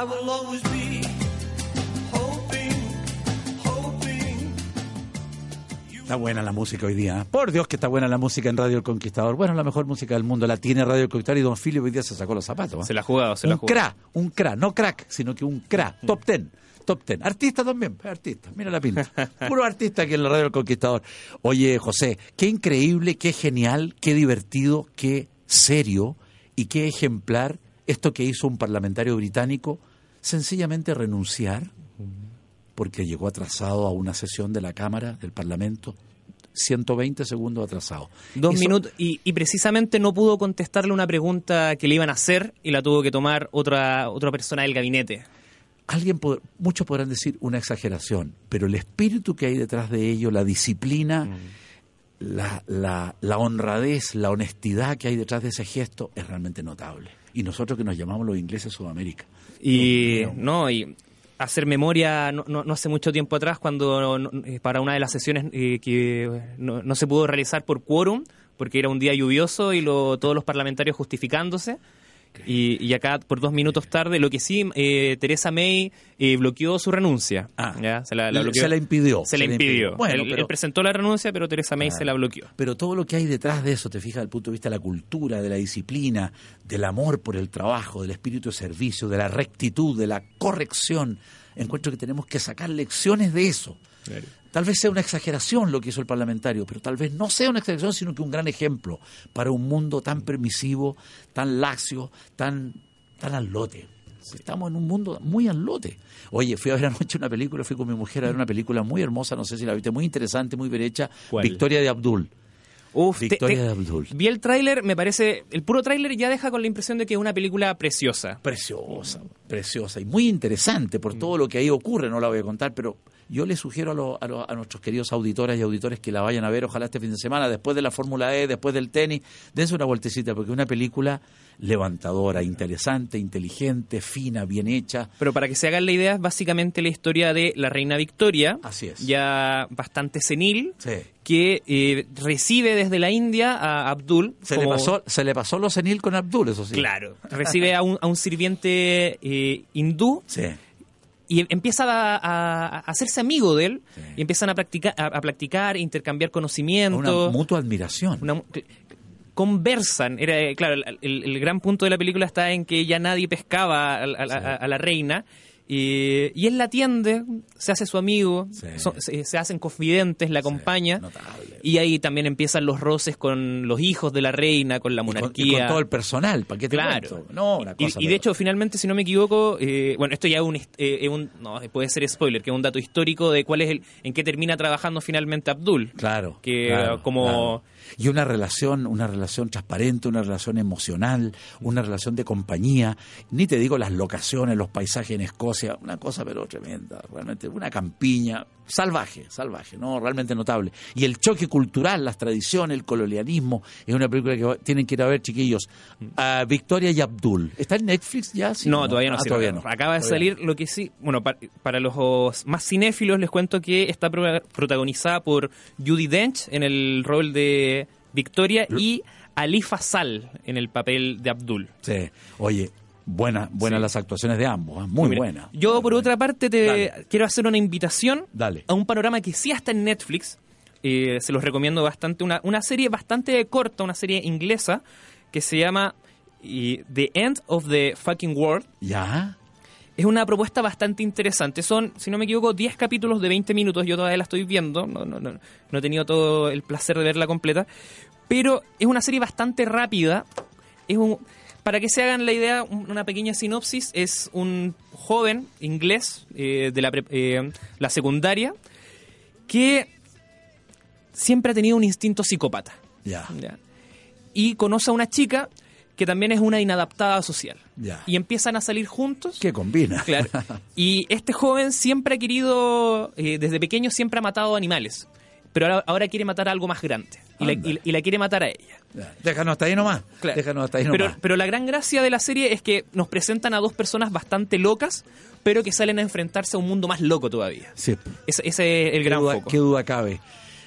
I will always be hoping, hoping. Está buena la música hoy día. ¿eh? Por Dios que está buena la música en Radio El Conquistador. Bueno, la mejor música del mundo la tiene Radio El Conquistador y Don Filio hoy día se sacó los zapatos. ¿eh? Se la ha jugado, se la ha un jugado. cra, un cra, no crack, sino que un cra, top ten. Top ten. Artista también, artista. Mira la pinta. Puro artista aquí en la Radio El Conquistador. Oye, José, qué increíble, qué genial, qué divertido, qué serio y qué ejemplar esto que hizo un parlamentario británico, sencillamente renunciar porque llegó atrasado a una sesión de la Cámara, del Parlamento, 120 segundos atrasado. Dos Eso- minutos y, y precisamente no pudo contestarle una pregunta que le iban a hacer y la tuvo que tomar otra otra persona del gabinete. Alguien, pod- muchos podrán decir una exageración, pero el espíritu que hay detrás de ello, la disciplina, la, la, la honradez, la honestidad que hay detrás de ese gesto es realmente notable. Y nosotros que nos llamamos los ingleses Sudamérica. Y no, y hacer memoria no, no- no hace mucho tiempo atrás cuando no- eh, para una de las sesiones eh, que no, no se pudo realizar por quórum porque era un día lluvioso y lo- todos los parlamentarios justificándose. Y, y acá, por dos minutos tarde, lo que sí, eh, Teresa May eh, bloqueó su renuncia. Ah, ¿ya? Se, la, bloqueó. se la impidió, Se la impidió. Bueno, él, pero- él presentó la renuncia, pero Teresa May se Claro. la bloqueó. Pero todo lo que hay detrás de eso, te fijas, desde el punto de vista de la cultura, de la disciplina, del amor por el trabajo, del espíritu de servicio, de la rectitud, de la corrección, encuentro que tenemos que sacar lecciones de eso. Tal vez sea una exageración lo que hizo el parlamentario, pero tal vez no sea una exageración, sino que un gran ejemplo para un mundo tan permisivo, tan laxio, tan, tan al lote. Estamos en un mundo muy al lote. Oye, fui a ver anoche una película, fui con mi mujer a ver una película muy hermosa, no sé si la viste, muy interesante, muy bien hecha, ¿Cuál? Victoria de Abdul. Uf, te- Victoria te- de Abdul. Vi el tráiler, me parece, el puro tráiler ya deja con la impresión de que es una película preciosa. Preciosa, preciosa y muy interesante por todo lo que ahí ocurre, no la voy a contar, pero yo le sugiero a, lo- a, lo- a nuestros queridos auditoras y auditores que la vayan a ver, ojalá este fin de semana, después de la Fórmula E, después del tenis, dense una vueltecita, porque es una película levantadora, interesante, inteligente, fina, bien hecha. Pero para que se hagan la idea, es básicamente la historia de la reina Victoria, Así es. ya bastante senil, Sí. que eh, recibe desde la India a Abdul. Se, como- le pasó, se le pasó lo senil con Abdul, eso sí. Claro, recibe a un, a un sirviente eh, hindú Sí. Y empieza a, a- a hacerse amigo de él Sí. y empiezan a practicar, a, a practicar, intercambiar Una conocimientos. mutua admiración. una- conversan. Era, eh, claro, el, gran punto de la película está en que ya nadie pescaba a, a la reina. Y, y él la atiende, se hace su amigo, Sí. se, se hacen confidentes, la acompaña. notable. Y ahí también empiezan los roces con los hijos de la reina, con la Y con- monarquía. Y con, todo el personal, ¿para qué te Claro. cuento? No, una y, de hecho, finalmente, si no me equivoco, eh, bueno, esto ya es un, eh, un- no, puede ser spoiler, que es un dato histórico de cuál es el, en qué termina trabajando finalmente Abdul. Claro. Que, claro, como- claro. Y una relación, una relación transparente, una relación emocional, una relación de compañía. Ni te digo las locaciones, los paisajes en Escocia, una cosa pero tremenda, realmente una campiña salvaje, salvaje, no, realmente notable. Y el choque cultural, las tradiciones, el colonialismo, es una película que tienen que ir a ver, chiquillos. A Victoria y Abdul. ¿Está en Netflix ya? Sí, no, todavía no, Ah, sí, todavía no. Acaba de Todavía salir lo que sí. Bueno, pa- para, los más cinéfilos les cuento que está pro- protagonizada por Judy Dench en el rol de Victoria y Ali Fasal en el papel de Abdul. Sí. Oye, buenas buenas Sí. las actuaciones de ambos, ¿eh? muy Mira, buenas. Yo, Muy por otra parte, te Dale. quiero hacer una invitación Dale. a un panorama que sí está en Netflix. Eh, se los recomiendo bastante. Una, una serie bastante corta, una serie inglesa, que se llama eh, The End of the Fucking World. ¿Ya? Es una propuesta bastante interesante. Son, si no me equivoco, 10 capítulos de 20 minutos. Yo todavía la estoy viendo. No, no, no, no he tenido todo el placer de verla completa. Pero es una serie bastante rápida. Es un, para que se hagan la idea, un- una pequeña sinopsis. Es un joven inglés eh, de la, pre- eh, la secundaria que siempre ha tenido un instinto psicópata. Y conoce a una chica que también es una inadaptada social. Ya. Y empiezan a salir juntos. ¿Qué combina? Claro. Y este joven siempre ha querido, eh, desde pequeño siempre ha matado animales, pero ahora, ahora quiere matar a algo más grande. Y la, y- y la quiere matar a ella. Déjanos hasta ahí nomás. Claro. Déjanos hasta ahí Pero, nomás. pero la gran gracia de la serie es que nos presentan a dos personas bastante locas, pero que salen a enfrentarse a un mundo más loco todavía. Sí. Ese, ese es el gran duda, foco. qué duda cabe.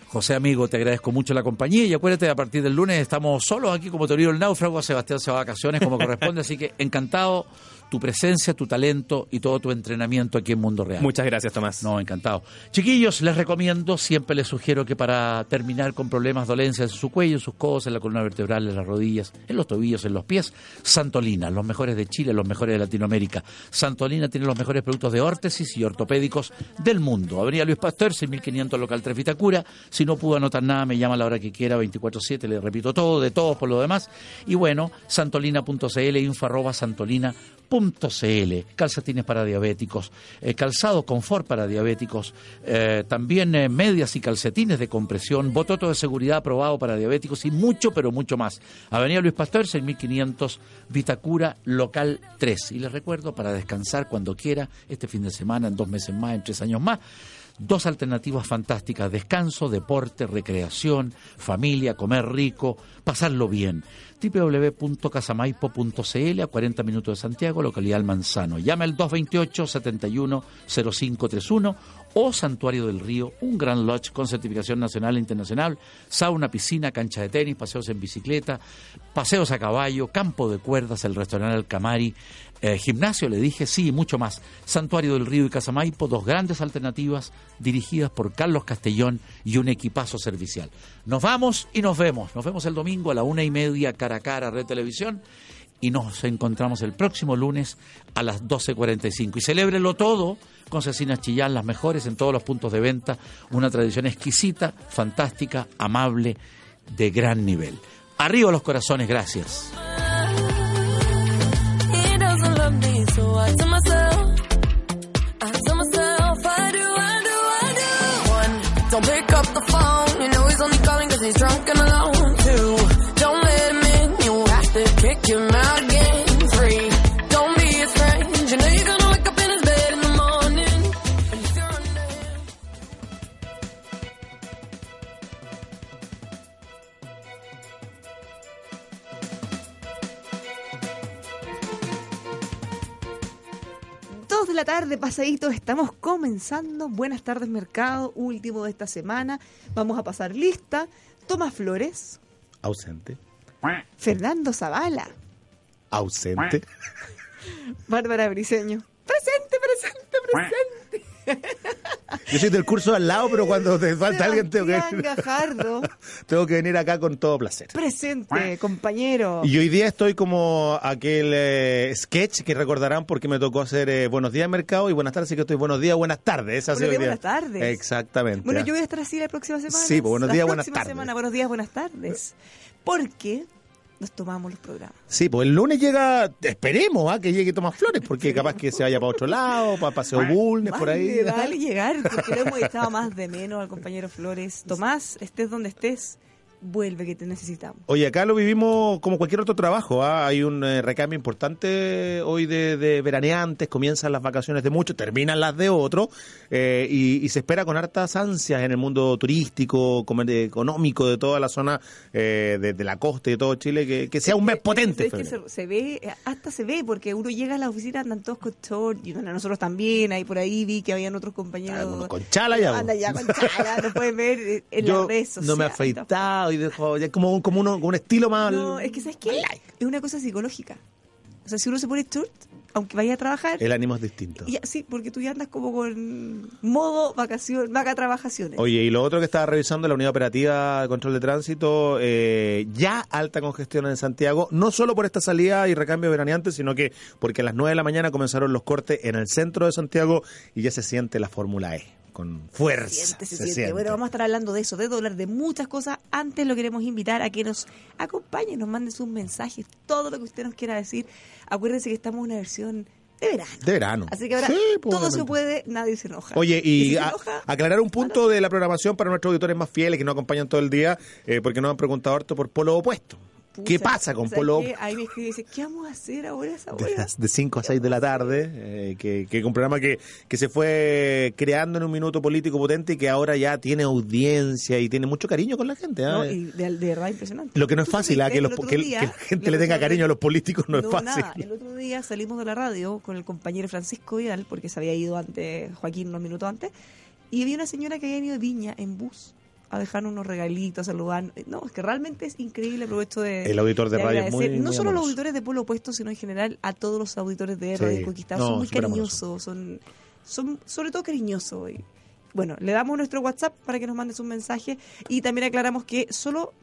José, amigo, te agradezco mucho la compañía y acuérdate, a partir del lunes estamos solos aquí como Torino el Náufrago, Sebastián se va a vacaciones como corresponde, así que encantado tu presencia, tu talento y todo tu entrenamiento aquí en Mundo Real. Muchas gracias, Tomás. No, encantado. Chiquillos, les recomiendo, siempre les sugiero que para terminar con problemas, dolencias en su cuello, en sus codos, en la columna vertebral, en las rodillas, en los tobillos, en los pies, Santolina, los mejores de Chile, los mejores de Latinoamérica. Santolina tiene los mejores productos de órtesis y ortopédicos del mundo. Avenida Luis Pasteur, 6500 local 3 Vitacura. Si no pudo anotar nada, me llama a la hora que quiera, 24-7, le repito todo, de todos por lo demás. Y bueno, santolina.cl, info arroba santolina .cl, calcetines para diabéticos, eh, calzado confort para diabéticos, eh, también eh, medias y calcetines de compresión, bototo de seguridad aprobado para diabéticos y mucho, pero mucho más. Avenida Luis Pasteur, 6500, Vitacura, local 3. Y les recuerdo, para descansar cuando quiera, este fin de semana, en dos meses más, en tres años más, Dos alternativas fantásticas, descanso, deporte, recreación, familia, comer rico, pasarlo bien. www.casamaipo.cl a 40 minutos de Santiago, localidad El Manzano. Llama al 228-710531 o Santuario del Río, un gran lodge con certificación nacional e internacional, sauna, piscina, cancha de tenis, paseos en bicicleta, paseos a caballo, campo de cuerdas, el restaurante El Camari, eh, gimnasio, le dije, sí, y mucho más. Santuario del Río y Casamaipo, dos grandes alternativas dirigidas por Carlos Castellón y un equipazo servicial. Nos vamos y nos vemos. Nos vemos el domingo a la una y media, cara a cara, Red Televisión. Y nos encontramos el próximo lunes a las 12.45. Y celébrelo todo con Cecinas Chillán, las mejores en todos los puntos de venta. Una tradición exquisita, fantástica, amable, de gran nivel. Arriba los corazones, gracias. Pasaditos, estamos comenzando. Buenas tardes, mercado, último de esta semana. Vamos a pasar lista. Tomás Flores, Ausente. Fernando Zavala, Ausente. Bárbara Briseño. Presente, presente, presente. Yo soy del curso al lado, pero cuando te falta alguien tengo que, Gajardo, tengo que venir acá con todo placer. presente, compañero. Y hoy día estoy como aquel eh, sketch que recordarán porque me tocó hacer eh, Buenos días Mercado y buenas tardes, así que estoy buenos días, buenas tardes. Buenos días, buenas tardes. Exactamente. Bueno, yo voy a estar así la próxima semana. Sí, pues, buenos La días, buenas próxima tardes. semana, buenos días, buenas tardes. Porque nos tomamos los programas. Sí, pues el lunes llega, esperemos ¿ah? que llegue Tomás Flores, porque capaz que se vaya para otro lado, para Paseo Bulnes, por ahí. Vale, vale llegar, porque lo hemos echado más de menos al compañero Flores. Tomás, estés donde estés, vuelve que te necesitamos. Oye, acá lo vivimos como cualquier otro trabajo. ¿ah? Hay un eh, recambio importante hoy de, de veraneantes, comienzan las vacaciones de muchos, terminan las de otros, eh, y, y se espera con hartas ansias en el mundo turístico, comer- económico de toda la zona eh, de, de la costa y de todo Chile, que, que sea un mes potente. Es que se, se ve, eh, hasta se ve, porque uno llega a la oficina, andan todos con short, y bueno, nosotros también, ahí por ahí vi que habían otros compañeros. Algunos con chala ya, Anda ya con chala, lo pueden ver eh, en Yo las redes sociales. no me he afeitado y dejo ya como un, como uno, como un estilo más... No, es que ¿sabes qué? Es una cosa psicológica. O sea, si uno se pone short, aunque vaya a trabajar, El ánimo es distinto. ya, sí, porque tú ya andas como con modo vacación, vaca trabajaciones. Oye, y lo otro que estaba revisando la unidad operativa de control de tránsito, eh, ya alta congestión en Santiago, no solo por esta salida y recambio veraneante, sino que porque a las 9 de la mañana comenzaron los cortes en el centro de Santiago y ya se siente la Fórmula E con fuerza. siente, se, se siente. siente. Bueno, vamos a estar hablando de eso, de hablar de muchas cosas. Antes lo queremos invitar a que nos acompañe, nos mande sus mensajes, todo lo que usted nos quiera decir. Acuérdense que estamos en una versión de verano. De verano. Así que ahora Sí, pues, todo se puede, nadie se enoja. Oye, y si a- aclarar un punto de la programación para nuestros auditores más fieles que nos acompañan todo el día, eh, porque nos han preguntado harto por polo opuesto. Pucha, ¿Qué pasa con ¿sabes Polo qué? Ahí me escribe y dice, ¿qué vamos a hacer ahora esa de, hora? las- de 5 a 6 de la tarde, eh, que, que es un programa que, que se fue creando en un minuto político potente y que ahora ya tiene audiencia y tiene mucho cariño con la gente. ¿ah? No, y de, de verdad impresionante. Lo que no es fácil, supiste que, los- que- día, que la gente le tenga cariño a los políticos no, es fácil. nada. El otro día salimos de la radio con el compañero Francisco Vidal, porque se había ido antes, Joaquín unos minutos antes, y había una señora que había venido de Viña en bus a dejarnos unos regalitos, a saludar. No, es que realmente es increíble, aprovecho de... El auditor de radio es muy- No muy solo a los amoroso. auditores de Polo Opuesto, sino en general a todos los auditores de Sí. Radio Conquistador. No, son muy cariñosos, son, son sobre todo cariñosos. Y, bueno, le damos nuestro WhatsApp para que nos mandes un mensaje y también aclaramos que solo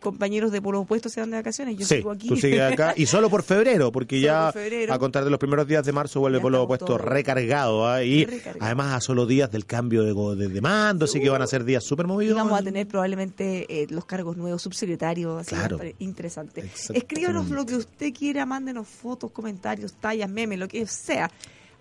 compañeros de Polo Opuesto se van de vacaciones. Yo sí, sigo aquí. tú sigues acá y solo por febrero, porque Solo ya por febrero. a contar de los primeros días de marzo vuelve Ya por lo estamos opuesto recargado ¿ah? y recargados. además a solo días del cambio de, de, de mando, así que van a ser días súper Y movidos. vamos a tener probablemente eh, los cargos nuevos, subsecretarios, así Claro. interesante. Escríbanos lo que usted quiera, mándenos fotos, comentarios, tallas, memes, lo que sea,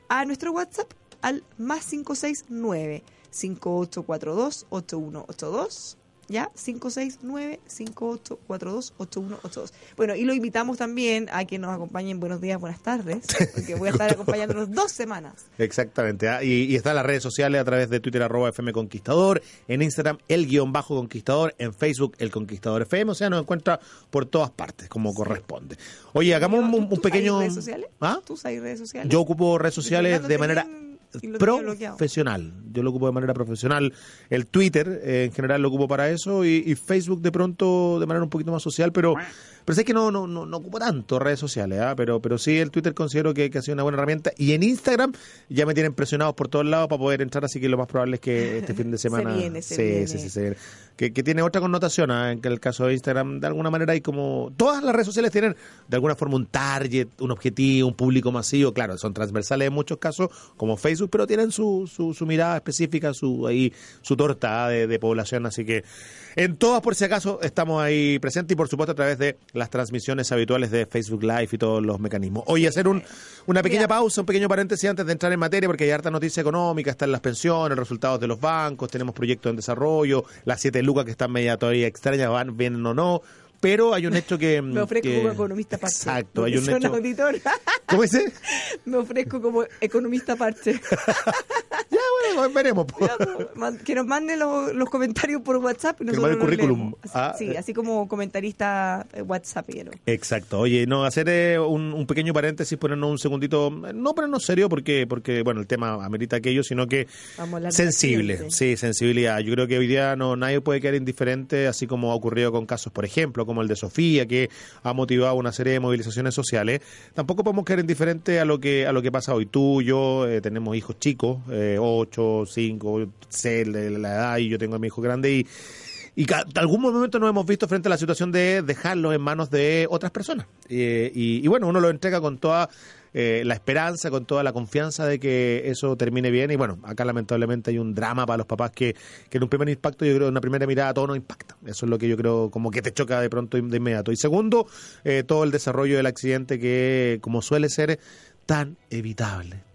a nuestro WhatsApp al más 569 5842 8182 ¿Ya? 569-5842-8182. Bueno, y lo invitamos también a que nos acompañen Buenos días, buenas tardes, porque voy a estar acompañándonos dos semanas. Exactamente. ¿ah? Y, y está en las redes sociales a través de Twitter, arroba FM Conquistador, en Instagram, el guion bajo Conquistador, en Facebook, el Conquistador FM. O sea, nos encuentra por todas partes, como corresponde. Oye, hagamos un, ¿Tú- un tú pequeño. redes sociales? ¿Ah? ¿Tú redes sociales? Yo ocupo redes sociales de manera profesional. Yo lo ocupo de manera profesional. El Twitter, eh, en general, lo ocupo para eso. Y, y Facebook, de pronto, de manera un poquito más social. Pero, pero sé que no, no, no, no ocupo tanto redes sociales. ¿ah? Pero, pero sí, el Twitter considero que, que ha sido una buena herramienta. Y en Instagram ya me tienen presionados por todos lados para poder entrar. Así que lo más probable es que este fin de semana. viene, se sí, viene. sí, sí, se viene. Que, que tiene otra connotación. ¿ah? En el caso de Instagram, de alguna manera, hay como. Todas las redes sociales tienen, de alguna forma, un target, un objetivo, un público masivo. Claro, son transversales en muchos casos, como Facebook, pero tienen su, su, su mirada específica, su ahí su torta ¿ah? de, de población. Así que en todas, por si acaso, estamos ahí presentes y, por supuesto, a través de las transmisiones habituales de Facebook Live y todos los mecanismos. Hoy hacer un, una pequeña pausa, un pequeño paréntesis antes de entrar en materia, porque hay harta noticia económica, están las pensiones, resultados de los bancos, tenemos proyectos en desarrollo, las siete lucas que están media todavía extrañas, van, vienen o no. Pero hay un hecho que. Me ofrezco que- como economista parche. Exacto, hay un hecho. auditor. ¿Cómo dice? Me ofrezco como economista parche. Veremos. pues. Que nos manden los, los comentarios por WhatsApp y Que el currículum. Así- Ah, sí, eh. así como comentarista eh, WhatsApp. Exacto. Oye, no, hacer eh, un, un pequeño paréntesis, ponernos un segundito, no ponernos serio porque, porque bueno, el tema amerita aquello, sino que sensible, sí, sensibilidad. Yo creo que hoy día no nadie puede quedar indiferente, así como ha ocurrido con casos, por ejemplo, como el de Sofía, que ha motivado una serie de movilizaciones sociales. Tampoco podemos quedar indiferente a lo que a lo que pasa hoy. Tú, yo, eh, tenemos hijos chicos, eh, 8, 5, 6 de la edad, y yo tengo a mi hijo grande y y algún momento nos hemos visto frente a la situación de dejarlos en manos de otras personas. Eh, y, y bueno, uno lo entrega con toda eh, la esperanza, con toda la confianza de que eso termine bien. Y bueno, acá lamentablemente hay un drama para los papás que, que en un primer impacto, yo creo, en una primera mirada todo no impacta. Eso es lo que yo creo como que te choca de pronto de inmediato. Y segundo, eh, todo el desarrollo del accidente que, como suele ser, tan evitable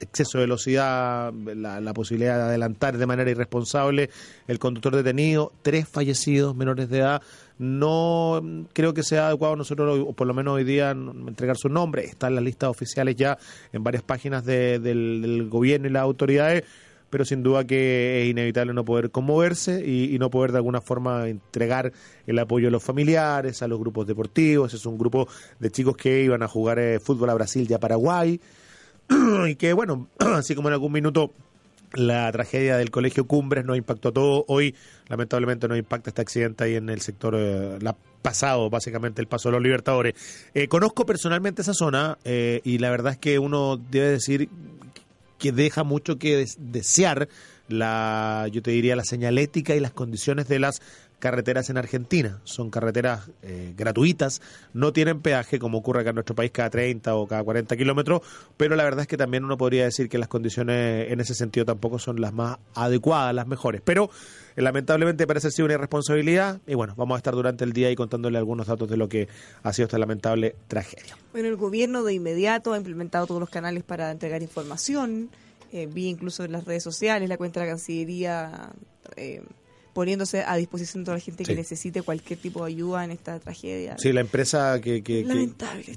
exceso de velocidad, la, la posibilidad de adelantar de manera irresponsable, el conductor detenido, tres fallecidos menores de edad. No creo que sea adecuado nosotros, o por lo menos hoy día, entregar su nombre. Está en las listas oficiales ya en varias páginas de- del, del gobierno y las autoridades, pero sin duda que es inevitable no poder conmoverse y, y no poder de alguna forma entregar el apoyo a los familiares, a los grupos deportivos. Es un grupo de chicos que iban a jugar eh, fútbol a Brasil y a Paraguay y que bueno, así como en algún minuto la tragedia del colegio Cumbres nos impactó a todo, hoy lamentablemente nos impacta este accidente ahí en el sector eh, la pasado, básicamente el paso de los Libertadores. Eh, conozco personalmente esa zona eh, y la verdad es que uno debe decir que deja mucho que des- desear la, yo te diría, la señalética y las condiciones de las carreteras en Argentina. Son carreteras eh, gratuitas, no tienen peaje como ocurre acá en nuestro país cada 30 o cada 40 kilómetros, pero la verdad es que también uno podría decir que las condiciones en ese sentido tampoco son las más adecuadas, las mejores. Pero eh, lamentablemente parece ser una irresponsabilidad y bueno, vamos a estar durante el día ahí contándole algunos datos de lo que ha sido esta lamentable tragedia. Bueno, el gobierno de inmediato ha implementado todos los canales para entregar información. Eh, vi incluso en las redes sociales la cuenta de la Cancillería eh, poniéndose a disposición de toda la gente que necesite cualquier tipo de ayuda en esta tragedia. Sí, la empresa que, que,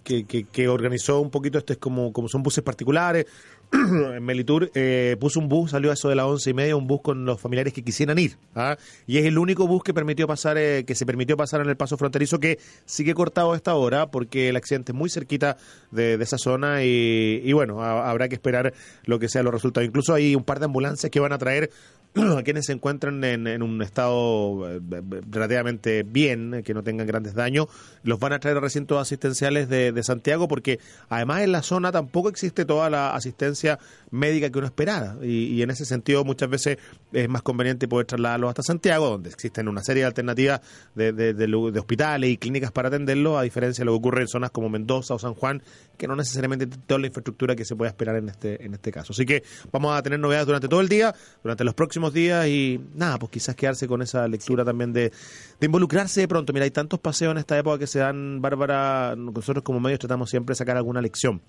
que, que, que- organizó un poquito, este es como, como son buses particulares, en Melitur eh, puso un bus, salió a eso de las once y media, un bus con los familiares que quisieran ir. ¿ah? Y es el único bus que permitió pasar, eh, que se permitió pasar en el paso fronterizo que sigue cortado a esta hora porque el accidente es muy cerquita de, de esa zona y, y bueno, ha- habrá que esperar lo que sean los resultados. Incluso hay un par de ambulancias que van a traer a quienes se encuentran en, un estado eh, relativamente bien, que no tengan grandes daños, los van a traer a recintos asistenciales de, Santiago porque además en la zona tampoco existe toda la asistencia médica que uno esperara y, en ese sentido muchas veces es más conveniente poder trasladarlos hasta Santiago donde existen una serie de alternativas de, de- hospitales y clínicas para atenderlo a diferencia de lo que ocurre en zonas como Mendoza o San Juan que no necesariamente tienen toda la infraestructura que se puede esperar en este en este caso. Así que vamos a tener novedades durante todo el día durante los próximos días y nada pues quizás quedarse con esa lectura también de, de involucrarse de pronto. Mira hay tantos paseos en esta época que se dan Bárbara nosotros como medios tratamos siempre de sacar alguna lección.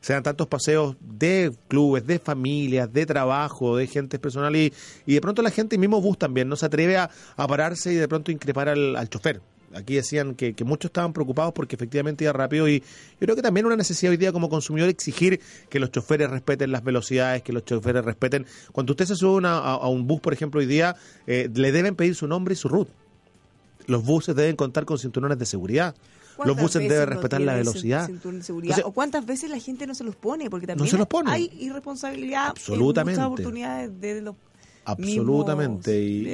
Se dan tantos paseos de clubes de familias de trabajo de gente personal y, y de pronto la gente mismo bus también no se atreve a, pararse y de pronto increpar al chofer Aquí decían que, que muchos estaban preocupados porque efectivamente iba rápido y yo creo que también una necesidad hoy día como consumidor exigir que los choferes respeten las velocidades, que los choferes respeten. Cuando usted se sube una- a, a un bus, por ejemplo, hoy día, eh, le deben pedir su nombre y su root. Los buses deben contar con cinturones de seguridad. Los ¿Cuántas buses deben no respetar la velocidad. Entonces- ¿O cuántas veces la gente no se los pone? Porque también se los pone. hay irresponsabilidad Absolutamente. en muchas oportunidades de los Absolutamente. Y,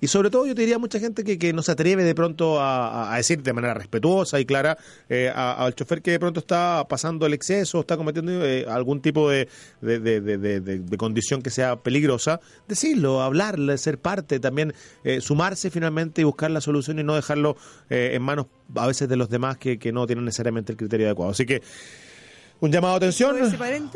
y sobre todo yo te diría a mucha gente que, que no se atreve de pronto a, decir de manera respetuosa y clara eh, al chofer que de pronto está pasando el exceso, está cometiendo eh, algún tipo de, de, de- de- de- de- de condición que sea peligrosa, decirlo, hablarle, ser parte, también eh, sumarse finalmente y buscar la solución y no dejarlo eh, en manos a veces de los demás que, que no tienen necesariamente el criterio adecuado. Así que un llamado de atención,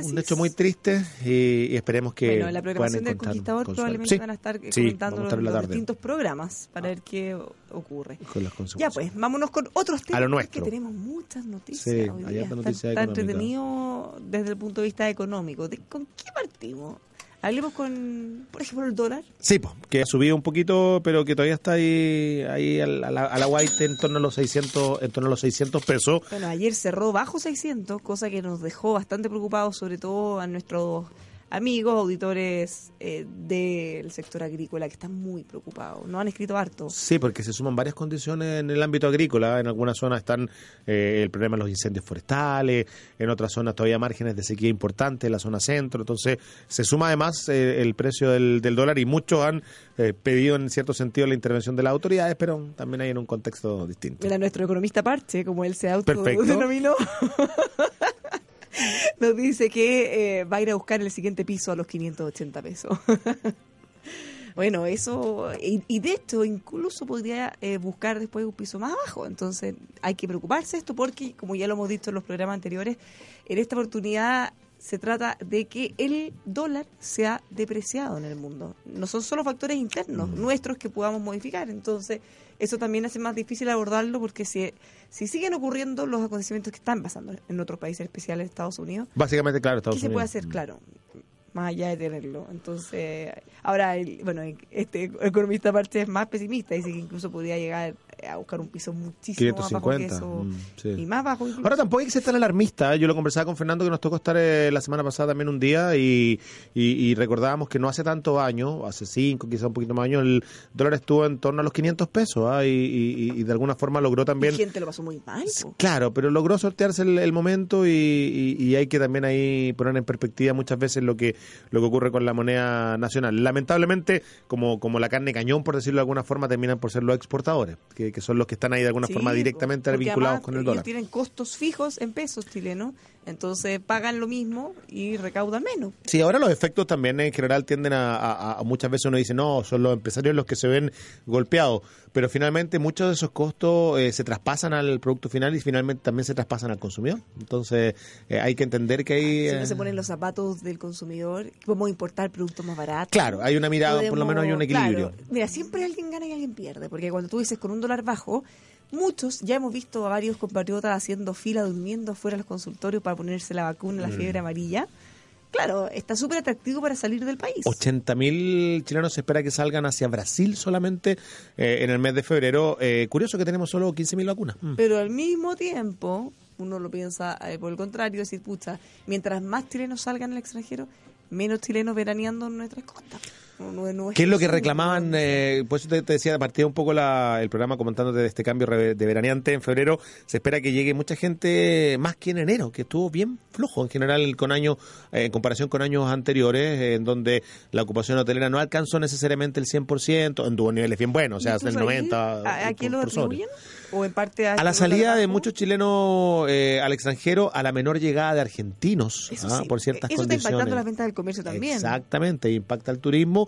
un hecho muy triste y, y esperemos que bueno, en la puedan programación del encontrar Conquistador probablemente Sí, van a estar sí, comentando a los, distintos programas para ver qué o- ocurre. Con las consecuencias. Ya pues, vámonos con otros temas. A lo nuestro. tenemos muchas noticias Sí, hoy hay día. harta Está- noticia está, entretenido desde el punto de vista económico. ¿De- ¿Con qué partimos? Hablemos con, por ejemplo, el dólar. Sí, po, que ha subido un poquito, pero que todavía está ahí, ahí al- a la, a la white en torno a los 600, en torno a los 600 pesos. Bueno, ayer cerró bajo 600, cosa que nos dejó bastante preocupados, sobre todo a nuestros amigos, auditores eh, del sector agrícola, que están muy preocupados. Nos han escrito harto. Sí, porque se suman varias condiciones en el ámbito agrícola. En algunas zonas están eh, el problema de los incendios forestales, en otras zonas todavía márgenes de sequía importantes, en la zona centro. Entonces, se suma además eh, el precio del, del dólar y muchos han eh, pedido en cierto sentido la intervención de las autoridades, pero también hay en un contexto distinto. Mira, nuestro economista Parche, como él se autodenominó, nos dice que eh, va a ir a buscar el siguiente piso a los 580 pesos. bueno, eso, y, y de hecho incluso podría eh, buscar después un piso más abajo. Entonces hay que preocuparse esto porque, como ya lo hemos dicho en los programas anteriores, en esta oportunidad se trata de que el dólar se ha depreciado en el mundo. No son solo factores internos nuestros que podamos modificar. Entonces, eso también hace más difícil abordarlo porque si, si siguen ocurriendo los acontecimientos que están pasando en otros países, especiales Estados Unidos, Básicamente, claro, ¿qué Estados se puede Unidos. hacer? Claro, más allá de tenerlo. Entonces, ahora, el- bueno, este economista aparte es más pesimista, dice que incluso podría llegar a buscar un piso muchísimo más bajo que 550, eso. mm, sí. Y más bajo incluso. Ahora tampoco hay que ser tan alarmista. ¿eh? Yo lo conversaba con Fernando que nos tocó estar eh, la semana pasada también un día y, y- y recordábamos que no hace tanto años, hace cinco, quizá un poquito más años, el dólar estuvo en torno a los 500 pesos ¿ah? y, de alguna forma logró también... gente lo pasó muy mal. Claro, pero logró sortearse el, el momento y hay que también ahí poner en perspectiva muchas veces lo que lo que ocurre con la moneda nacional. Lamentablemente, como, como la carne cañón, por decirlo de alguna forma, terminan por ser los exportadores, que, que son los que están ahí de alguna Sí, forma directamente vinculados con el dólar. tienen costos fijos en pesos chilenos, entonces pagan lo mismo y recaudan menos. Sí, ahora los efectos también en general tienden a, a- a- muchas veces uno dice, no, son los empresarios los que se ven golpeados, pero finalmente muchos de esos costos eh, se traspasan al producto final y finalmente también se traspasan al consumidor. Entonces eh, hay que entender que hay... Si uno eh, se ponen los zapatos del consumidor, podemos importar productos más baratos. Claro, hay una mirada, por lo menos hay un equilibrio. claro. mira, siempre alguien gana y alguien pierde, porque cuando tú dices con un dólar bajo, muchos, ya hemos visto a varios compatriotas haciendo fila, durmiendo fuera de los consultorios para ponerse la vacuna, Mm. la fiebre amarilla. claro, está súper atractivo para salir del país. 80.000 chilenos se espera que salgan hacia Brasil solamente eh, en el mes de febrero. Eh, curioso que tenemos solo 15.000 vacunas. Mm. Pero al mismo tiempo, uno lo piensa eh, por el contrario, decir, pucha, mientras más chilenos salgan al extranjero, menos chilenos veraneando en nuestras costas. No- no- no ¿Qué es lo que reclamaban? Eh, por eso te, te decía, partía un poco la- el programa comentándote de este cambio de veraneante en febrero. Se espera que llegue mucha gente más que en enero, que estuvo bien flojo en general con años, eh, en comparación con años anteriores, eh, en donde la ocupación hotelera no alcanzó necesariamente el 100%, anduvo niveles bien buenos, o sea, ¿Y hasta el tú sabes 90%. ¿A, a quién lo atribuyen? ¿O en parte a, A la salida de muchos chilenos eh, al extranjero, a la menor llegada de argentinos, Eso ah, sí, por ciertas Eso está condiciones. impactando las ventas del comercio también. Exactamente, impacta el turismo.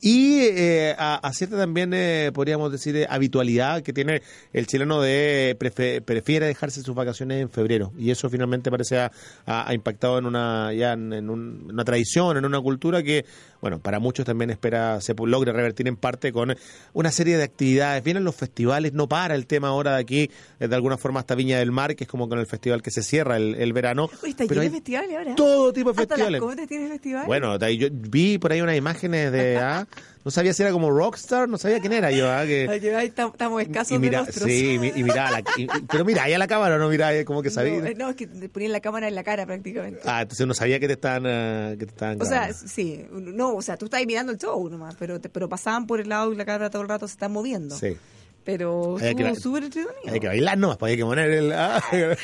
Y eh, a, a cierta también, eh, podríamos decir, eh, habitualidad que tiene el chileno de prefe- prefiere dejarse sus vacaciones en febrero. Y eso finalmente parece ha, ha- impactado en una ya en, en un- una tradición, en una cultura que, bueno, para muchos también espera se logre revertir en parte con una serie de actividades. Vienen los festivales, no para el tema ahora de aquí, eh, de alguna forma hasta Viña del Mar, que es como con el festival que se cierra el, el verano. Oye, está Pero hay festivales ahora. todo tipo de Hasta festivales. las tiene festivales. Bueno, yo vi por ahí unas imágenes de. ah, no sabía si era como Rockstar, no sabía quién era yo. ah, que, Ay, estamos escasos y mira, de rostros. sí, y mi- y miraba la- y- y- pero mira, ahí a la cámara no mira, como que sabía. No, eh, no, es que te ponían la cámara en la cara prácticamente. Ah, entonces uno sabía que te estaban, ah, que te estaban O sea, sí, no, o sea, tú estabas mirando el show nomás, pero te, pero pasaban por el lado y la cámara todo el rato se están moviendo. Sí. Pero estuvo súper entretenido. Hay que bailar nomás, pues hay que poner el. ah.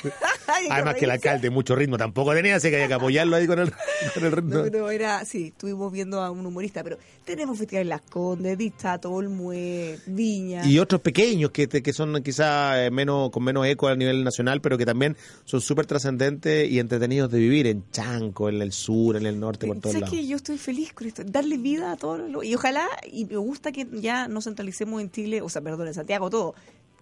Además que el alcalde mucho ritmo tampoco tenía, así que había que apoyarlo ahí con el, con el ritmo. No, era, sí, estuvimos viendo a un humorista, pero tenemos festivales Las Condes, Distato, Olmue, Viña. Y otros pequeños que, que son quizá eh, menos con menos eco a nivel nacional, pero que también son súper trascendentes y entretenidos de vivir en Chanco, en el sur, en el norte, por todos ¿Sabes lados. que yo estoy feliz con esto? Darle vida a todo lo... Y ojalá, y me gusta que ya no centralicemos en Chile, o sea, perdón, en Santiago todo.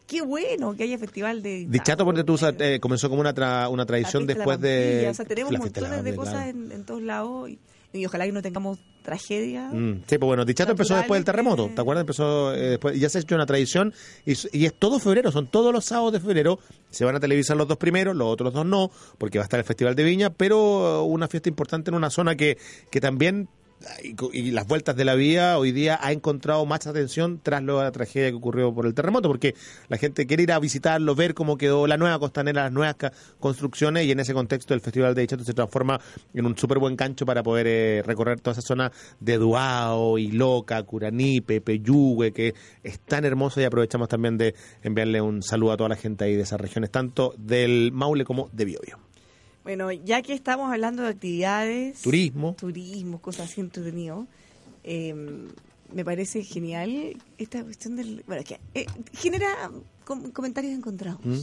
Qué bueno que haya festival de... Dichato, porque tú eh, comenzó como una, tra- una tradición después de. O sea, tenemos montones de cosas en, en todos lados y, y ojalá que no tengamos tragedia. Mm, sí, pues bueno, Dichato empezó después del terremoto, ¿te acuerdas? Empezó eh, después, y ya se ha hecho una tradición, y, y es todo febrero, son todos los sábados de febrero, se van a televisar los dos primeros, los otros dos no, porque va a estar el Festival de Viña, pero uh, una fiesta importante en una zona que, que también, y, y las vueltas de la vía, hoy día ha encontrado más atención tras la tragedia que ocurrió por el terremoto, porque la gente quiere ir a visitarlo, ver cómo quedó la nueva costanera, las nuevas construcciones, y en ese contexto el Festival de Dichato se transforma en un súper buen cancho para poder eh, recorrer toda esa zona de Duao, Iloca, Curanipe, Peyúgue, que es tan hermosa y aprovechamos también de enviarle un saludo a toda la gente ahí de esas regiones, tanto del Maule como de Biobío. Bueno, ya que estamos hablando de actividades... Turismo. Turismo, cosas así entretenidas, eh, me parece genial esta cuestión del... Bueno, que eh, genera com- comentarios encontrados. ¿Mm?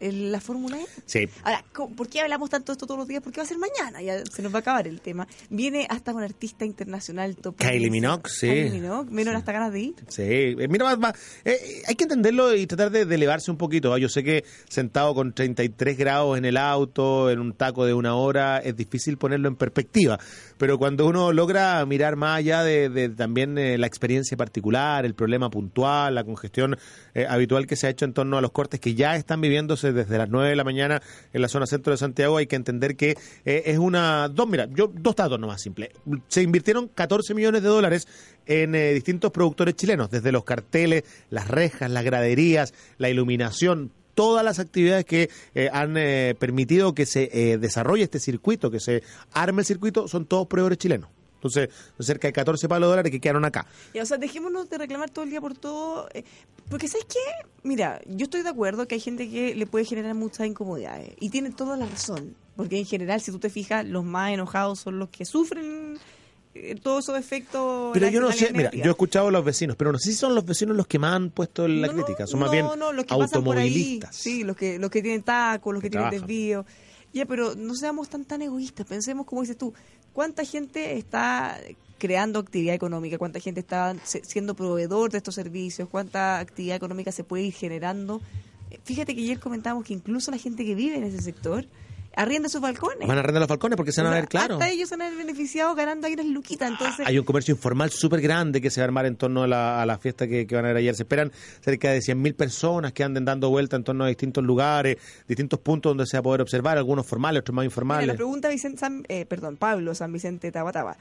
La Fórmula E. Sí. Ahora, ¿por qué hablamos tanto de esto todos los días? Porque va a ser mañana, ya se nos va a acabar el tema. Viene hasta un artista internacional top. Kylie Minogue, sí. Kylie Minogue, menos hasta ganas de ir. Sí, eh, mira, más- más, eh, hay que entenderlo y tratar de, de elevarse un poquito. ¿ah? Yo sé que sentado con 33 grados en el auto, en un taco de una hora, es difícil ponerlo en perspectiva. Pero cuando uno logra mirar más allá de, de también eh, la experiencia particular, el problema puntual, la congestión eh, habitual que se ha hecho en torno a los cortes que ya están viviéndose desde las 9 de la mañana en la zona centro de Santiago, hay que entender que eh, es una... Dos, mira, yo dos datos nomás simples. Se invirtieron 14 millones de dólares en eh, distintos productores chilenos, desde los carteles, las rejas, las graderías, la iluminación, todas las actividades que eh, han eh, permitido que se eh, desarrolle este circuito, que se arme el circuito, son todos proveedores chilenos. Entonces, cerca de 14 palos de dólares que quedaron acá. Y, o sea, dejémonos de reclamar todo el día por todo. eh, porque, ¿sabes qué? Mira, yo estoy de acuerdo que hay gente que le puede generar muchas incomodidades. Y tiene toda la razón. Porque en general, si tú te fijas, los más enojados son los que sufren eh, todos esos efectos. Pero yo no sé, mira, yo he escuchado a los vecinos, pero no sé si son los vecinos los que más han puesto la No, crítica, son más bien no, los que pasan por ahí, automovilistas. sí, los que, los que tienen tacos, los que, Que tienen trabajan. desvío. Ya, pero no seamos tan tan egoístas. Pensemos, como dices tú, cuánta gente está creando actividad económica, cuánta gente está siendo proveedor de estos servicios, cuánta actividad económica se puede ir generando. Eh, Fíjate que ayer comentábamos que incluso la gente que vive en ese sector arrienda sus balcones. Van a arrendar los falcones porque se van O a ver, claro. Hasta ellos se van a ver beneficiados ganando ahí unas luquitas. Entonces, Hay un comercio informal súper grande que se va a armar en torno a la, a la fiesta que, que van a ver ayer. Se esperan cerca de 100.000 personas que anden dando vuelta en torno a distintos lugares, distintos puntos donde se va a poder observar, algunos formales, otros más Mira, informales. la pregunta Vicente San- eh, perdón, Pablo San Vicente Tabataba.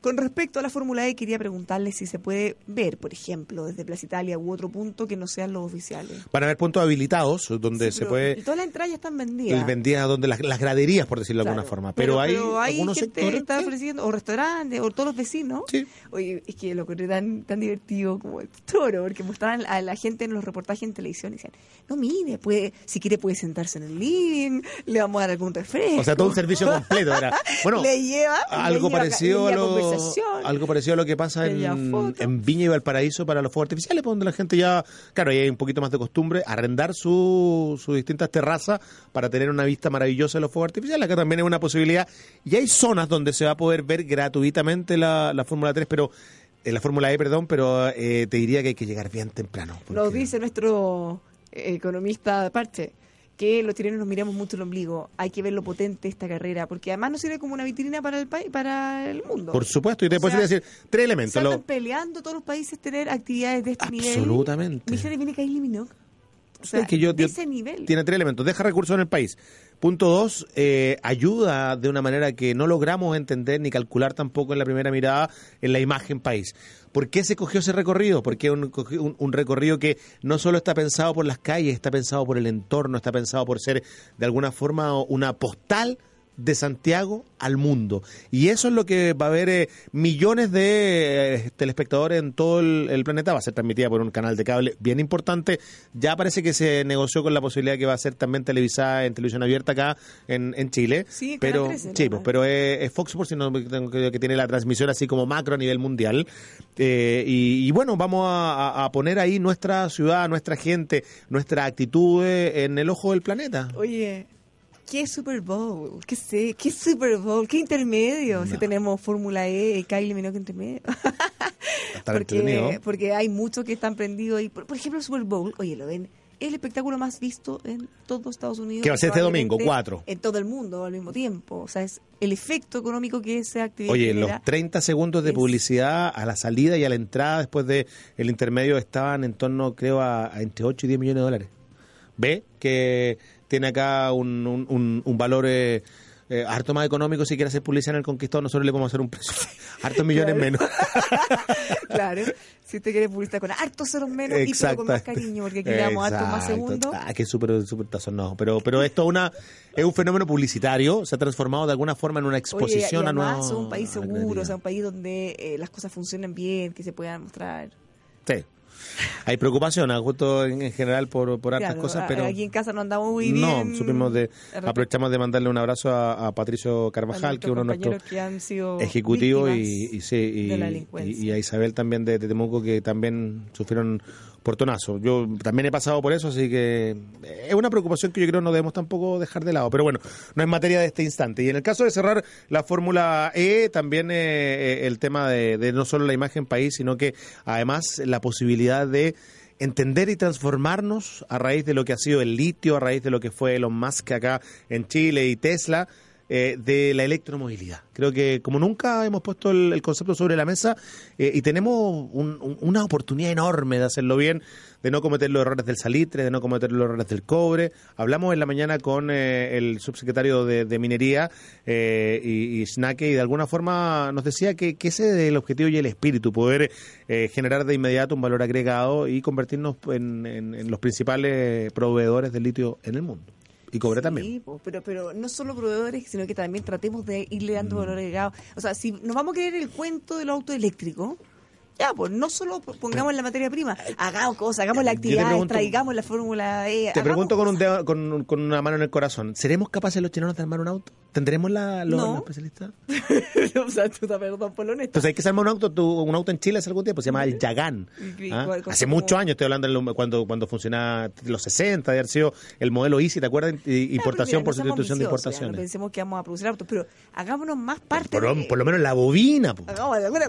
Con respecto a la Fórmula E, quería preguntarle si se puede ver, por ejemplo, desde Plaza Italia u otro punto que no sean los oficiales. Van a haber puntos habilitados donde Sí, se puede... Todas las entradas ya están vendidas. Vendía donde las, las graderías, por decirlo de alguna forma. Pero, hay, algunos gente que sectores. está que- ofreciendo, o restaurantes, o todos los vecinos. Sí. Oye, es que lo encontré tan, tan divertido como el toro, porque mostraban a la gente en los reportajes en televisión y decían, no mire, puede, si quiere puede sentarse en el living, le vamos a dar algún refresco. O sea, todo un servicio completo. Era. Bueno, le lleva algo le lleva- parecido le lleva. Algo parecido a lo que pasa en, Viña y Valparaíso para los fuegos artificiales, donde la gente ya, claro, ahí hay un poquito más de costumbre, arrendar su- sus distintas terrazas para tener una vista maravillosa de los fuegos artificiales. Acá también es una posibilidad. Y hay zonas donde se va a poder ver gratuitamente la, la Fórmula 3, pero eh, la Fórmula E, perdón, pero eh, te diría que hay que llegar bien temprano. Nos porque- dice nuestro eh, economista de Parche que los chilenos nos miramos mucho el ombligo. Hay que ver lo potente esta carrera, porque además nos sirve como una vitrina para el país, para el mundo. Por supuesto, y te puedo decir tres Se elementos. andan Lo- peleando todos los países tener actividades de este nivel. Absolutamente. Michelle viene Kylie Minogue. O sea, Es que yo- nivel. Tiene tres elementos. Deja recursos en el país. Punto dos, eh, ayuda de una manera que no logramos entender ni calcular tampoco en la primera mirada en la imagen país. ¿Por qué se cogió ese recorrido? Porque es un- un recorrido que no solo está pensado por las calles, está pensado por el entorno, está pensado por ser de alguna forma una postal de Santiago al mundo. Y eso es lo que va a haber eh, millones de eh, telespectadores en todo el, el planeta. Va a ser transmitida por un canal de cable bien importante. Ya parece que se negoció con la posibilidad que va a ser también televisada en televisión abierta acá en, en Chile. Sí, pero 13, sí, ¿no? pues, pero es, es Fox Sports sino que, que tiene la transmisión así como macro a nivel mundial. Eh, y, y bueno, vamos a, poner ahí nuestra ciudad, nuestra gente, nuestra actitud eh, en el ojo del planeta. Oye, ¿qué Super Bowl? ¿Qué sé? ¿Qué Super Bowl? ¿Qué intermedio? Si tenemos Fórmula E, Kylie Minogue intermedio. Porque, porque hay muchos que están prendidos ahí. Por, por ejemplo, el Super Bowl, oye, lo ven. Es el espectáculo más visto en todo Estados Unidos. Que va a ser este domingo, cuatro. En todo el mundo al mismo tiempo. O sea, es el efecto económico que esa actividad Oye, los genera. 30 segundos de es- publicidad a la salida y a la entrada después de el intermedio estaban en torno, creo, a, a entre 8 y 10 millones de dólares. Ve que tiene acá un, un, un- un valor eh, eh, harto más económico si quiere hacer publicidad en el Conquistador. Nosotros le podemos hacer un precio hartos millones Claro. menos. claro. Si usted quiere publicitar con hartos ceros menos y pero con más Exacto. cariño, porque aquí le damos hartos más Exacto. segundos. Ah, que súper, súper tazón, no. Pero, pero esto una, es un fenómeno publicitario, se ha transformado de alguna forma en una exposición Oye, y a nuevos- somos un país seguro, o sea, un país donde eh, las cosas funcionan bien, que se puedan mostrar. Sí. Hay preocupación, ah, justo en, en general por, por hartas Claro, cosas, a- pero... Aquí en casa no andamos muy No, bien. supimos de, aprovechamos de mandarle un abrazo a, a Patricio a Carvajal, que es uno de nuestros ejecutivos, y, y, sí, y, de la y- a Isabel también de, de Temuco, que también sufrieron portonazo. Yo también he pasado por eso, así que es una preocupación que yo creo no debemos tampoco dejar de lado. Pero bueno, no es materia de este instante. Y en el caso de cerrar la Fórmula E, también eh, eh, el tema de, de no solo la imagen país, sino que además la posibilidad de entender y transformarnos a raíz de lo que ha sido el litio, a raíz de lo que fue Elon Musk acá en Chile y Tesla, eh, de la electromovilidad. Creo que como nunca hemos puesto el, concepto sobre la mesa eh, y tenemos un- un- una oportunidad enorme de hacerlo bien, de no cometer los errores del salitre, de no cometer los errores del cobre. Hablamos en la mañana con eh, el subsecretario de, Minería eh, y, y y de alguna forma nos decía que, ese es el objetivo y el espíritu, poder eh, generar de inmediato un valor agregado y convertirnos en, en- en los principales proveedores de litio en el mundo. Y cobre Sí, también. pero, pero no solo proveedores, sino que también tratemos de irle dando valor agregado. O sea, si nos vamos a creer el cuento del auto eléctrico, ya, pues no solo pongamos la materia prima, hagamos cosas, hagamos la actividad, pregunto- traigamos la fórmula E. Te pregunto con, un dedo- con, con una mano en el corazón, ¿seremos capaces los chilenos de armar un auto? ¿Tendremos la, los, No. los especialistas? o sea, tú te perdón por lo honesto. Entonces hay que armar un auto, tú- un auto en Chile hace algún tiempo, se llama el Yagán. ¿ah? Hace como- muchos años, estoy hablando cuando, cuando funcionaba los 60, de haber sido el modelo Easy, ¿te acuerdas? Y- Importación por pero mira, seamos sustitución de ambiciosos, ya, importaciones. No pensemos que vamos a producir autos, pero hagámonos más parte Por, de... por lo menos la bobina,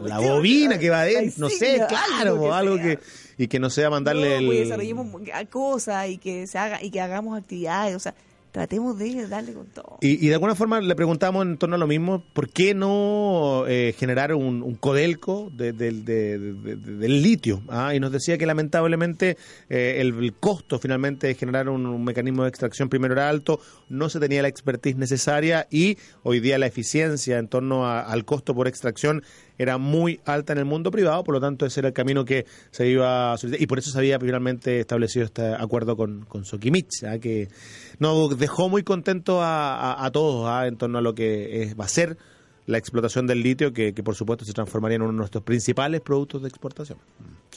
la bobina que va adentro, no sé, claro, algo sea. que, y que no sea mandarle no, el... pues desarrollemos cosas y que se haga y que hagamos actividades, o sea, tratemos de darle con todo. Y, de alguna forma le preguntamos en torno a lo mismo, ¿por qué no eh, generar un, un codelco de- de- de- de- del litio? ah? Y nos decía que lamentablemente eh, el, costo finalmente de generar un, mecanismo de extracción primero era alto, no se tenía la expertise necesaria y hoy día la eficiencia en torno al costo por extracción era muy alta en el mundo privado, por lo tanto ese era el camino que se iba a solicitar y por eso se había finalmente establecido este acuerdo con, con Sokimich, ¿ah? que nos dejó muy contento a, a- a todos ¿ah? en torno a lo que es- va a ser la explotación del litio, que, que por supuesto se transformaría en uno de nuestros principales productos de exportación.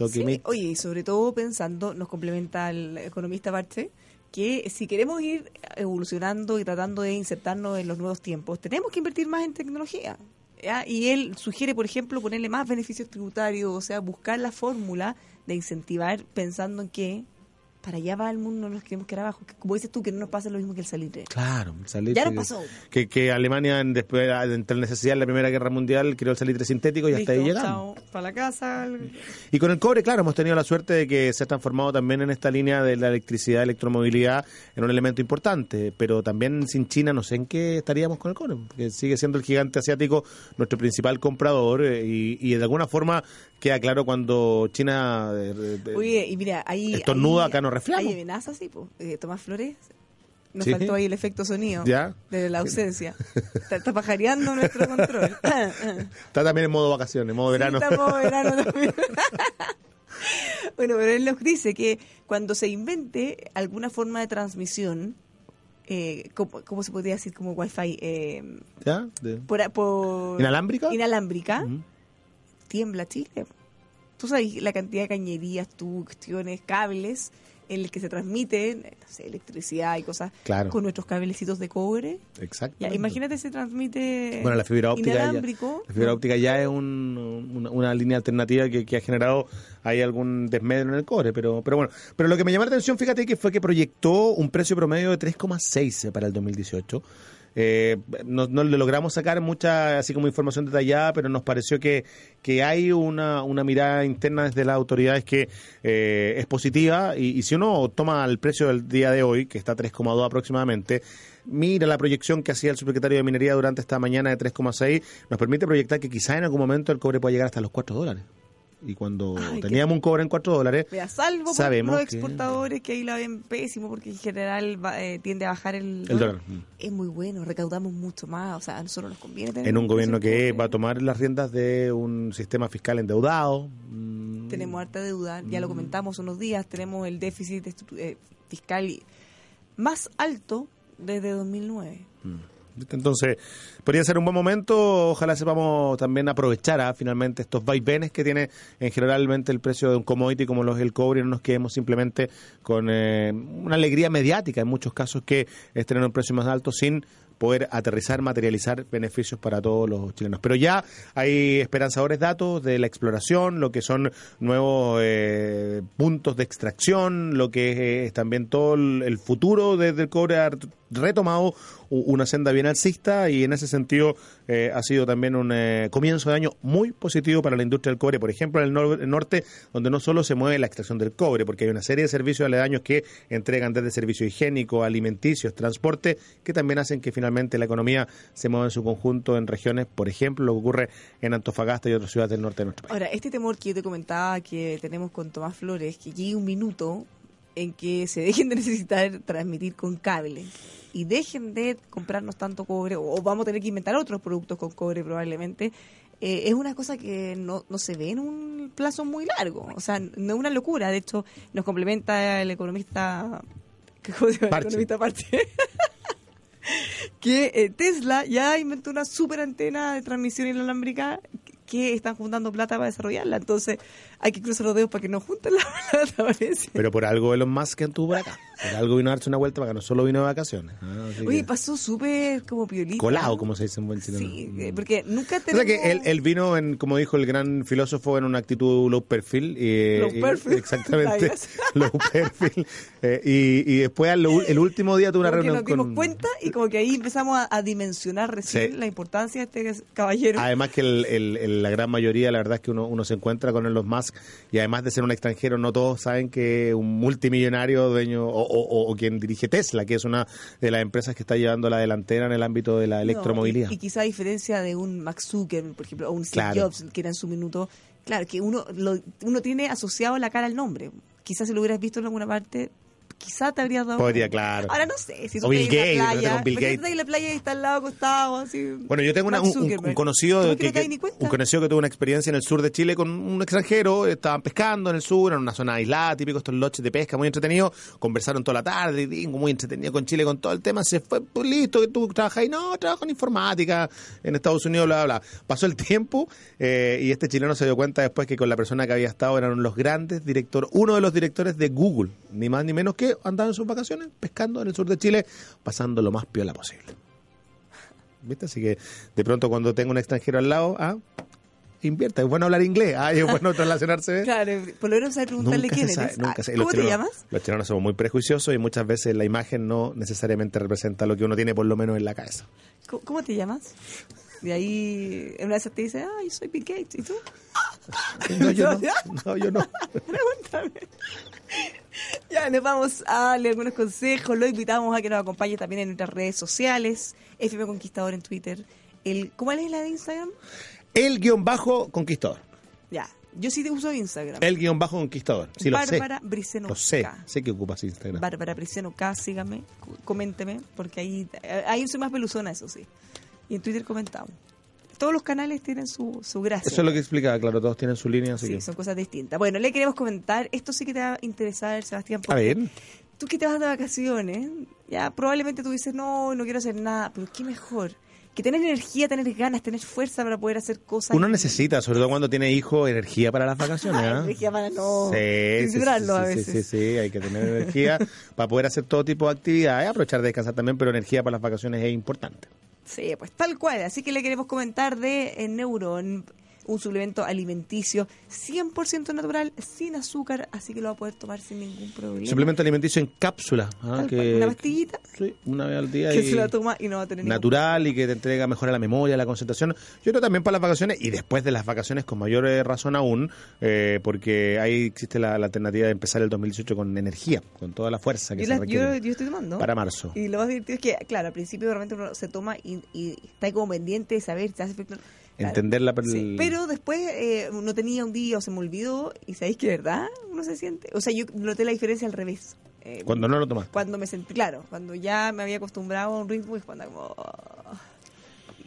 Sí, oye, y sobre todo pensando, nos complementa el economista Barche, que si queremos ir evolucionando y tratando de insertarnos en los nuevos tiempos, tenemos que invertir más en tecnología. Y él sugiere, por ejemplo, ponerle más beneficios tributarios, o sea, buscar la fórmula de incentivar pensando en que para allá va el mundo, no nos queremos quedar abajo. Que, como dices tú, que no nos pase lo mismo que el salitre. Claro, el salitre. Ya nos pasó. Que, que Alemania, en, después, entre la necesidad de la Primera Guerra Mundial, creó el salitre sintético y hasta ahí Listo, llegamos. para la casa. Y con el cobre, claro, hemos tenido la suerte de que se ha transformado también en esta línea de la electricidad, electromovilidad, en un elemento importante. Pero también sin China, no sé en qué estaríamos con el cobre, porque sigue siendo el gigante asiático nuestro principal comprador eh, y, y de alguna forma queda claro cuando China eh, eh, Oye, y mira, ahí. Estornuda, ahí- acá nos resfriamos. Hay amenazas, sí, pues. Eh, Tomás Flores. Nos Sí. faltó ahí el efecto sonido Ya. de la ausencia. Está, está pajareando nuestro control. está también en modo vacaciones, modo verano. Sí, estamos en verano también. bueno, pero él nos dice que cuando se invente alguna forma de transmisión, eh, ¿cómo, cómo se podría decir? Como Wi-Fi. Eh, ¿Ya? De- por, por- ¿Inalámbrica? Inalámbrica. Tiembla Chile. Tú sabes la cantidad de cañerías, tú, cuestiones, cables en el que se transmiten no sé, electricidad y cosas Claro. con nuestros cablecitos de cobre. Exacto. Ya, imagínate se transmite Bueno, la fibra óptica. Ya, inalámbrico. la fibra óptica ya es un- una, una línea alternativa que, que ha generado ahí algún desmedro en el cobre, pero, pero bueno. Pero lo que me llamó la atención, fíjate que fue que proyectó un precio promedio de 3,6 para el 2018. Eh, no, no le logramos sacar mucha así como información detallada, pero nos pareció que, que hay una, una mirada interna desde las autoridades que eh, es positiva y, si uno toma el precio del día de hoy, que está a 3,2 aproximadamente, mira la proyección que hacía el subsecretario de Minería durante esta mañana de 3,6, nos permite proyectar que quizá en algún momento el cobre pueda llegar hasta los 4 dólares. Y cuando Ay, qué- teníamos un cobre en 4 dólares, Mira, salvo por Sabemos los exportadores que ahí la ven pésimo porque en general va- eh, tiende a bajar el, el dólar. mm. Es muy bueno, recaudamos mucho más, o sea, a nosotros nos conviene tener En un gobierno que va a tomar las riendas de un sistema fiscal endeudado. mm, Tenemos harta deuda, ya lo comentamos unos días, tenemos el déficit eh, fiscal más alto desde 2009. Entonces, podría ser un buen momento. Ojalá sepamos también aprovechar ah, finalmente estos vaivenes que tiene en generalmente el precio de un commodity como los del cobre no nos quedemos simplemente con eh, una alegría mediática en muchos casos que es tener un precio más alto sin poder aterrizar, materializar beneficios para todos los chilenos. Pero ya hay esperanzadores datos de la exploración, lo que son nuevos eh, puntos de extracción, lo que es también todo el, el futuro desde el cobre retomado una senda bien alcista y en ese sentido eh, ha sido también un eh, comienzo de año muy positivo para la industria del cobre, por ejemplo en el norte, donde no solo se mueve la extracción del cobre, porque hay una serie de servicios aledaños que entregan desde servicio higiénico, alimenticios, transporte, que también hacen que finalmente la economía se mueva en su conjunto en regiones, por ejemplo, lo que ocurre en Antofagasta y otras ciudades del norte de nuestro país. Ahora, este temor que yo te comentaba que tenemos con Tomás Flores, que llegue un minuto en que se dejen de necesitar transmitir con cable y dejen de comprarnos tanto cobre, o vamos a tener que inventar otros productos con cobre probablemente, eh, es una cosa que no, no se ve en un plazo muy largo. O sea, no es una locura. De hecho, nos complementa el economista... ¿Cómo se llama? El economista Parche. que eh, Tesla ya inventó una super antena de transmisión inalámbrica que están juntando plata para desarrollarla. Entonces hay que cruzar los dedos para que nos junten la plata, parece. Pero por algo Elon Musk anduvo por acá. Por algo vino a darse una vuelta para acá, no solo vino de vacaciones. Ah, Oye, que- pasó súper como piolita. colado, como se dice en buen chileno. Sí, eh, porque nunca O tenemos... sea que él, él vino, en, como dijo el gran filósofo, en una actitud low perfil. Y, Low y- perfil. exactamente. Gracias. low perfil. Eh, y, y después, al- el último día, tuvo una como que reunión nos dimos con... cuenta y como que ahí empezamos a, a dimensionar recién Sí. la importancia de este caballero. Además que el- el- el- la gran mayoría, la verdad es que uno, uno se encuentra con Musk Musk. Y además de ser un extranjero, no todos saben que un multimillonario dueño o, o- o quien dirige Tesla, que es una de las empresas que está llevando la delantera en el ámbito de la electromovilidad. No, y, y quizá a diferencia de un Max Zuckerberg, por ejemplo, o un Steve Claro. Jobs, que era en su minuto, claro, que uno lo, uno tiene asociado la cara al nombre. Quizás si lo hubieras visto en alguna parte, quizá te habrías dado Podría, claro. Ahora no sé, si tú O Bill en la Gates, playa, Bill Gates. en la playa y está al lado acostado, así. Bueno, yo tengo una- un, conocido ¿Cómo que, un conocido que tuvo una experiencia en el sur de Chile con un extranjero, estaban pescando en el sur, en una zona aislada, típico estos loches de pesca, muy entretenido, conversaron toda la tarde, y muy entretenido con Chile con todo el tema, se fue, pues listo, que tú trabajas ahí, no, trabajo en informática en Estados Unidos, bla, bla, bla. Pasó el tiempo eh, y este chileno se dio cuenta después que con la persona que había estado eran los grandes directores, uno de los directores de Google, ni más ni menos que andaban en sus vacaciones pescando en el sur de Chile, pasando lo más piola posible. ¿Viste? Así que de pronto cuando tengo un extranjero al lado, ah, invierta. Es bueno hablar inglés, ah, es bueno relacionarse. Claro, por lo menos saber preguntarle quién sabe, eres. nunca Ah, ¿Cómo te chilenos- llamas? Los chilenos somos muy prejuiciosos y muchas veces la imagen no necesariamente representa lo que uno tiene por lo menos en la cabeza. ¿Cómo, cómo te llamas? Y ahí en una de esas te dice, ay, soy Bill Gates. ¿Y tú? No, yo no. No, yo no. Pregúntame. Nos vamos a darle algunos consejos. Lo invitamos a que nos acompañe también en nuestras redes sociales. FM Conquistador en Twitter. El, ¿Cómo es la de Instagram? El guion bajo conquistador. Ya, yo sí te uso Instagram. El guion bajo conquistador. Sí, lo sé. Bárbara Lo sé. Sé que ocupas Instagram. Bárbara Briceno K, sígame, coménteme, porque ahí, ahí soy más peluzona, eso sí. Y en Twitter comentamos. Todos los canales tienen su, su gracia. Eso es lo que explicaba, claro, todos tienen su línea, así Sí, que... son cosas distintas. Bueno, le queremos comentar, esto sí que te va a interesar, Sebastián. A ver. Tú que te vas de vacaciones, ya probablemente tú dices, no, no quiero hacer nada, pero qué mejor. Que tener energía, tener ganas, tener fuerza para poder hacer cosas. Uno necesita, sobre todo cuando tiene hijos, energía para las vacaciones. ¿ah? energía para no Sí, sí, sí, censurarlo a sí, sí, veces. sí, sí, hay que tener energía para poder hacer todo tipo de actividades, aprovechar de descansar también, pero energía para las vacaciones es importante. Sí, pues tal cual. Así que le queremos comentar de eh, Neuron, un suplemento alimenticio 100% natural, sin azúcar, así que lo va a poder tomar sin ningún problema. Suplemento alimenticio en cápsula, ¿ah? Que, una pastillita sí, una vez al día que y se la toma y no va a tener ningún natural y que te entrega mejor a la memoria, la concentración. Yo creo también para las vacaciones y después de las vacaciones con mayor eh, razón aún, eh, porque ahí existe la, la alternativa de empezar el 2018 con energía, con toda la fuerza que Yo, se la- requiere yo, yo estoy tomando. para marzo. Y lo más divertido es que, claro, al principio realmente uno se toma y, y está ahí como pendiente de saber si hace efecto. Claro. Entender la- Sí, el- Pero después eh, no tenía un día o se me olvidó y sabéis que verdad uno se siente. O sea, yo noté la diferencia al revés. Eh, Cuando no lo tomas. cuando me sentí, claro, cuando ya me había acostumbrado a un ritmo y cuando como.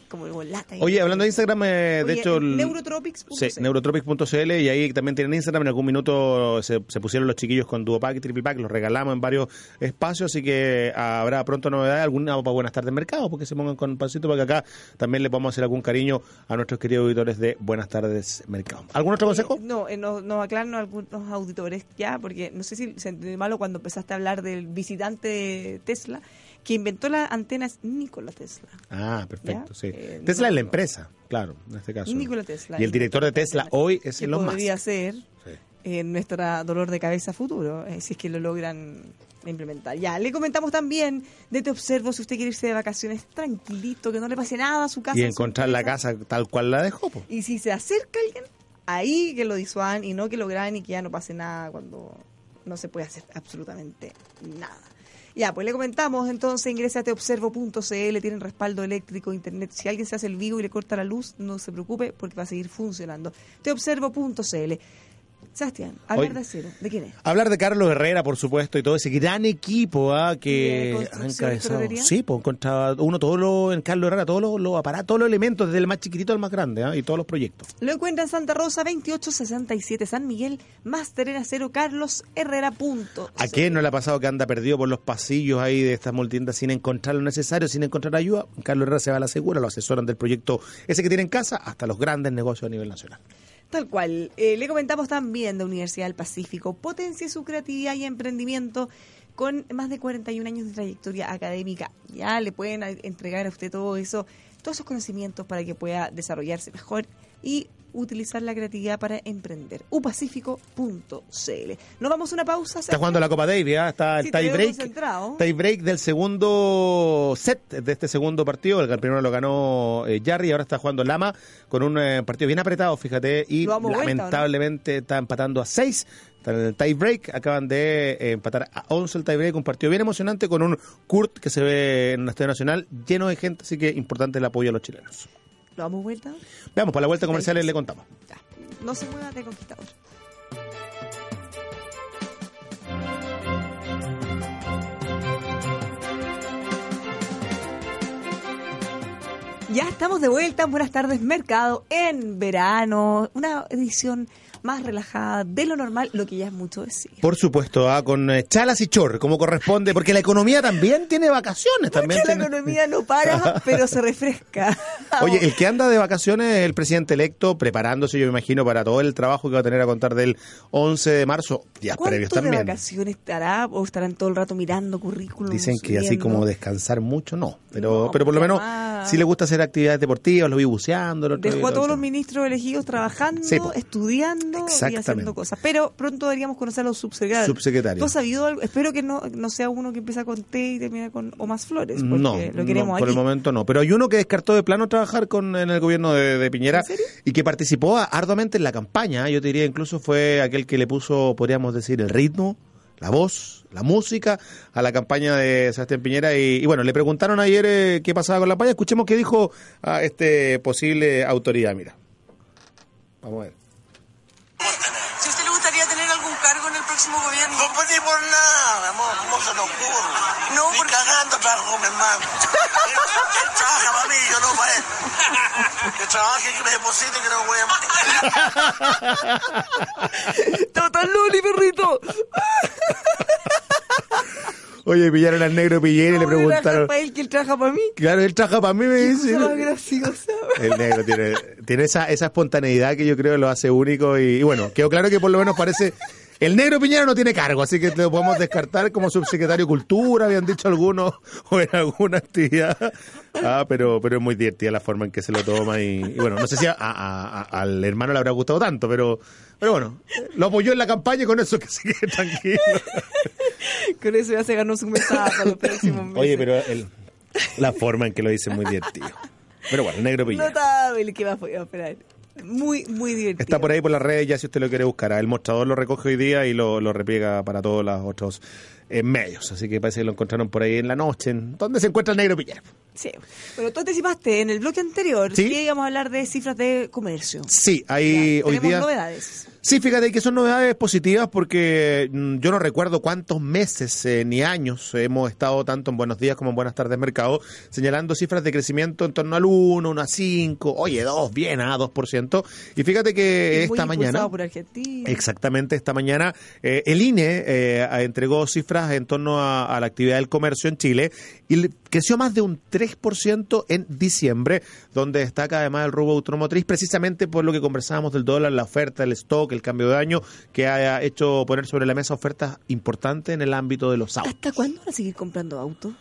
Como, lata. Oye, hablando de Instagram, eh, de hecho... el- neurotropics.cl. Sí, neurotropics.cl y ahí también tienen Instagram. En algún minuto se, se pusieron los chiquillos con Duopack y Triple Pack, los regalamos en varios espacios, así que habrá pronto novedades, alguna para Buenas Tardes Mercado, porque se pongan con pasito para que acá también le podamos hacer algún cariño a nuestros queridos auditores de Buenas Tardes Mercado. ¿Algún otro consejo? No, eh, nos, nos aclaran algunos auditores ya, porque no sé si se entendió malo cuando empezaste a hablar del visitante Tesla, que inventó la antena es Nikola Tesla. Ah, perfecto, ¿Ya? sí. Eh, Tesla no, es la empresa, claro, en este caso. Nikola Tesla. Y el director de Tesla hoy es Elon Musk. podría ser Sí. eh, nuestra dolor de cabeza futuro, eh, si es que lo logran implementar. Ya, le comentamos también de Te Observo, si usted quiere irse de vacaciones tranquilito, que no le pase nada a su casa. Y encontrar la casa tal cual la dejó. po. Y si se acerca alguien, ahí que lo disuadan y no que lo graben y que ya no pase nada cuando no se puede hacer absolutamente nada. Ya, pues le comentamos, entonces ingresa a teobservo.cl, tienen respaldo eléctrico, internet. Si alguien se hace el vivo y le corta la luz, no se preocupe porque va a seguir funcionando. Teobservo.cl. Sebastián, hablar de acero, ¿de quién es? Hablar de Carlos Herrera, por supuesto, y todo ese gran equipo ¿ah? ¿De que y encabezado. Sí, pues contra uno, todo lo, en Carlos Herrera, todos los, aparatos, todos los elementos, desde el más chiquitito al más grande, ¿ah? y todos los proyectos. Lo encuentra en Santa Rosa, 2867 San Miguel, Máster en Acero, Carlos Herrera. punto. ¿A quién no le ha pasado que anda perdido por los pasillos ahí de estas multiendas sin encontrar lo necesario, sin encontrar ayuda? Carlos Herrera se va a la segura, lo asesoran del proyecto ese que tiene en casa hasta los grandes negocios a nivel nacional. Tal cual. Eh, le comentamos también de Universidad del Pacífico. Potencie su creatividad y emprendimiento con más de 41 años de trayectoria académica. Ya le pueden entregar a usted todo eso, todos esos conocimientos para que pueda desarrollarse mejor y utilizar la creatividad para emprender. upacífico.cl. Nos vamos a una pausa. Está jugando la Copa Davis, ¿ah? está el Sí, tie break. Tie break del segundo set de este segundo partido. El primero lo ganó eh, Jarry, ahora está jugando Lama con un eh, partido bien apretado, fíjate, y lamentablemente está empatando a 6. Están en el tie break, acaban de eh, empatar a 11 el tie break, un partido bien emocionante con un Kurt que se ve en un estadio nacional lleno de gente, así que importante el apoyo a los chilenos. ¿Lo damos vuelta? Veamos, para la vuelta comercial le contamos. Ya. No se mueva de conquistador. Ya estamos de vuelta. Buenas tardes, Mercado, en verano. Una edición más relajada de lo normal, lo que ya es mucho decir. Por supuesto, ah, con eh, chalas y chor, como corresponde, porque la economía también tiene vacaciones. También la tiene- economía no para, pero se refresca. Oye, el que anda de vacaciones es el presidente electo, preparándose, yo me imagino, para todo el trabajo que va a tener a contar del 11 de marzo, días previos ¿Cuánto de también. vacaciones estará o estarán todo el rato mirando currículum? Dicen que así como descansar mucho, no. Pero, No, pero por lo menos, si le gusta hacer actividades deportivas, lo vi buceando. otro Dejó a todos lo- los ministros elegidos trabajando, Sí, po. Y haciendo cosas. Pero pronto deberíamos conocer a los subsecretarios. ¿Tú has sabido algo? Espero que no, no sea uno que empieza con T y termina con O más flores, porque No, lo queremos no, por aquí. el momento no. Pero hay uno que descartó de plano trabajar con en el gobierno de, de Piñera y que participó arduamente en la campaña. Yo te diría incluso fue aquel que le puso, podríamos decir, el ritmo, la voz, la música a la campaña de Sebastián Piñera. Y, y bueno, le preguntaron ayer eh, qué pasaba con la campaña. Escuchemos qué dijo a este posible autoridad. Mira, vamos a ver. Si a usted le gustaría tener algún cargo en el próximo gobierno. No pedí por nada, amor, ¿cómo se te ocurre? No, Ni porque- cagando hermano. él, trabaja para mí, yo no para él. Que trabaje, que me deposite, que no voy a... ¡Total Luli, perrito! Oye, pillaron al negro Piñera y le ¿Cómo trabaja preguntaron. para él que él trabaja para mí? Claro, él trabaja para mí, me dice. Más graciosa. El negro tiene, tiene esa, esa espontaneidad que yo creo lo hace único y, y bueno, quedó claro que por lo menos parece... El negro Piñera no tiene cargo, así que lo podemos descartar como subsecretario de Cultura, habían dicho algunos, o en alguna actividad. Ah, pero, pero es muy divertida la forma en que se lo toma y, y bueno, no sé si a- a- a- al hermano le habrá gustado tanto, pero, pero bueno, lo apoyó en la campaña y con eso que se quede tranquilo. Con eso ya se ganó su mesada para los próximos meses. Oye, pero el- la forma en que lo dice es muy divertido. Pero bueno, el negro Piñera. Notable, ¿qué más podía esperar? Muy, muy divertido. Está por ahí por las redes ya si usted lo quiere buscar. El mostrador lo recoge hoy día y lo, lo repliega para todos los otros eh, medios. Así que parece que lo encontraron por ahí en la noche. En, ¿Dónde se encuentra el negro Piñera? Sí. Pero tú anticipaste en el bloque anterior Sí. que íbamos a hablar de cifras de comercio. Sí, hay Ya, hoy día... novedades. Sí, fíjate que son novedades positivas porque mm, yo no recuerdo cuántos meses eh, ni años hemos estado tanto en Buenos Días como en Buenas Tardes Mercado señalando cifras de crecimiento en torno al 1, 1 a 5, oye, 2, bien, a 2%. Y fíjate que esta mañana... impulsado por Argentina. Exactamente, esta mañana eh, el INE eh, entregó cifras en torno a, a la actividad del comercio en Chile y creció más de un 3% en diciembre, donde destaca además el rubro automotriz, precisamente por lo que conversábamos del dólar, la oferta, el stock, el cambio de año, que ha hecho poner sobre la mesa ofertas importantes en el ámbito de los autos. ¿Hasta cuándo van a seguir comprando autos?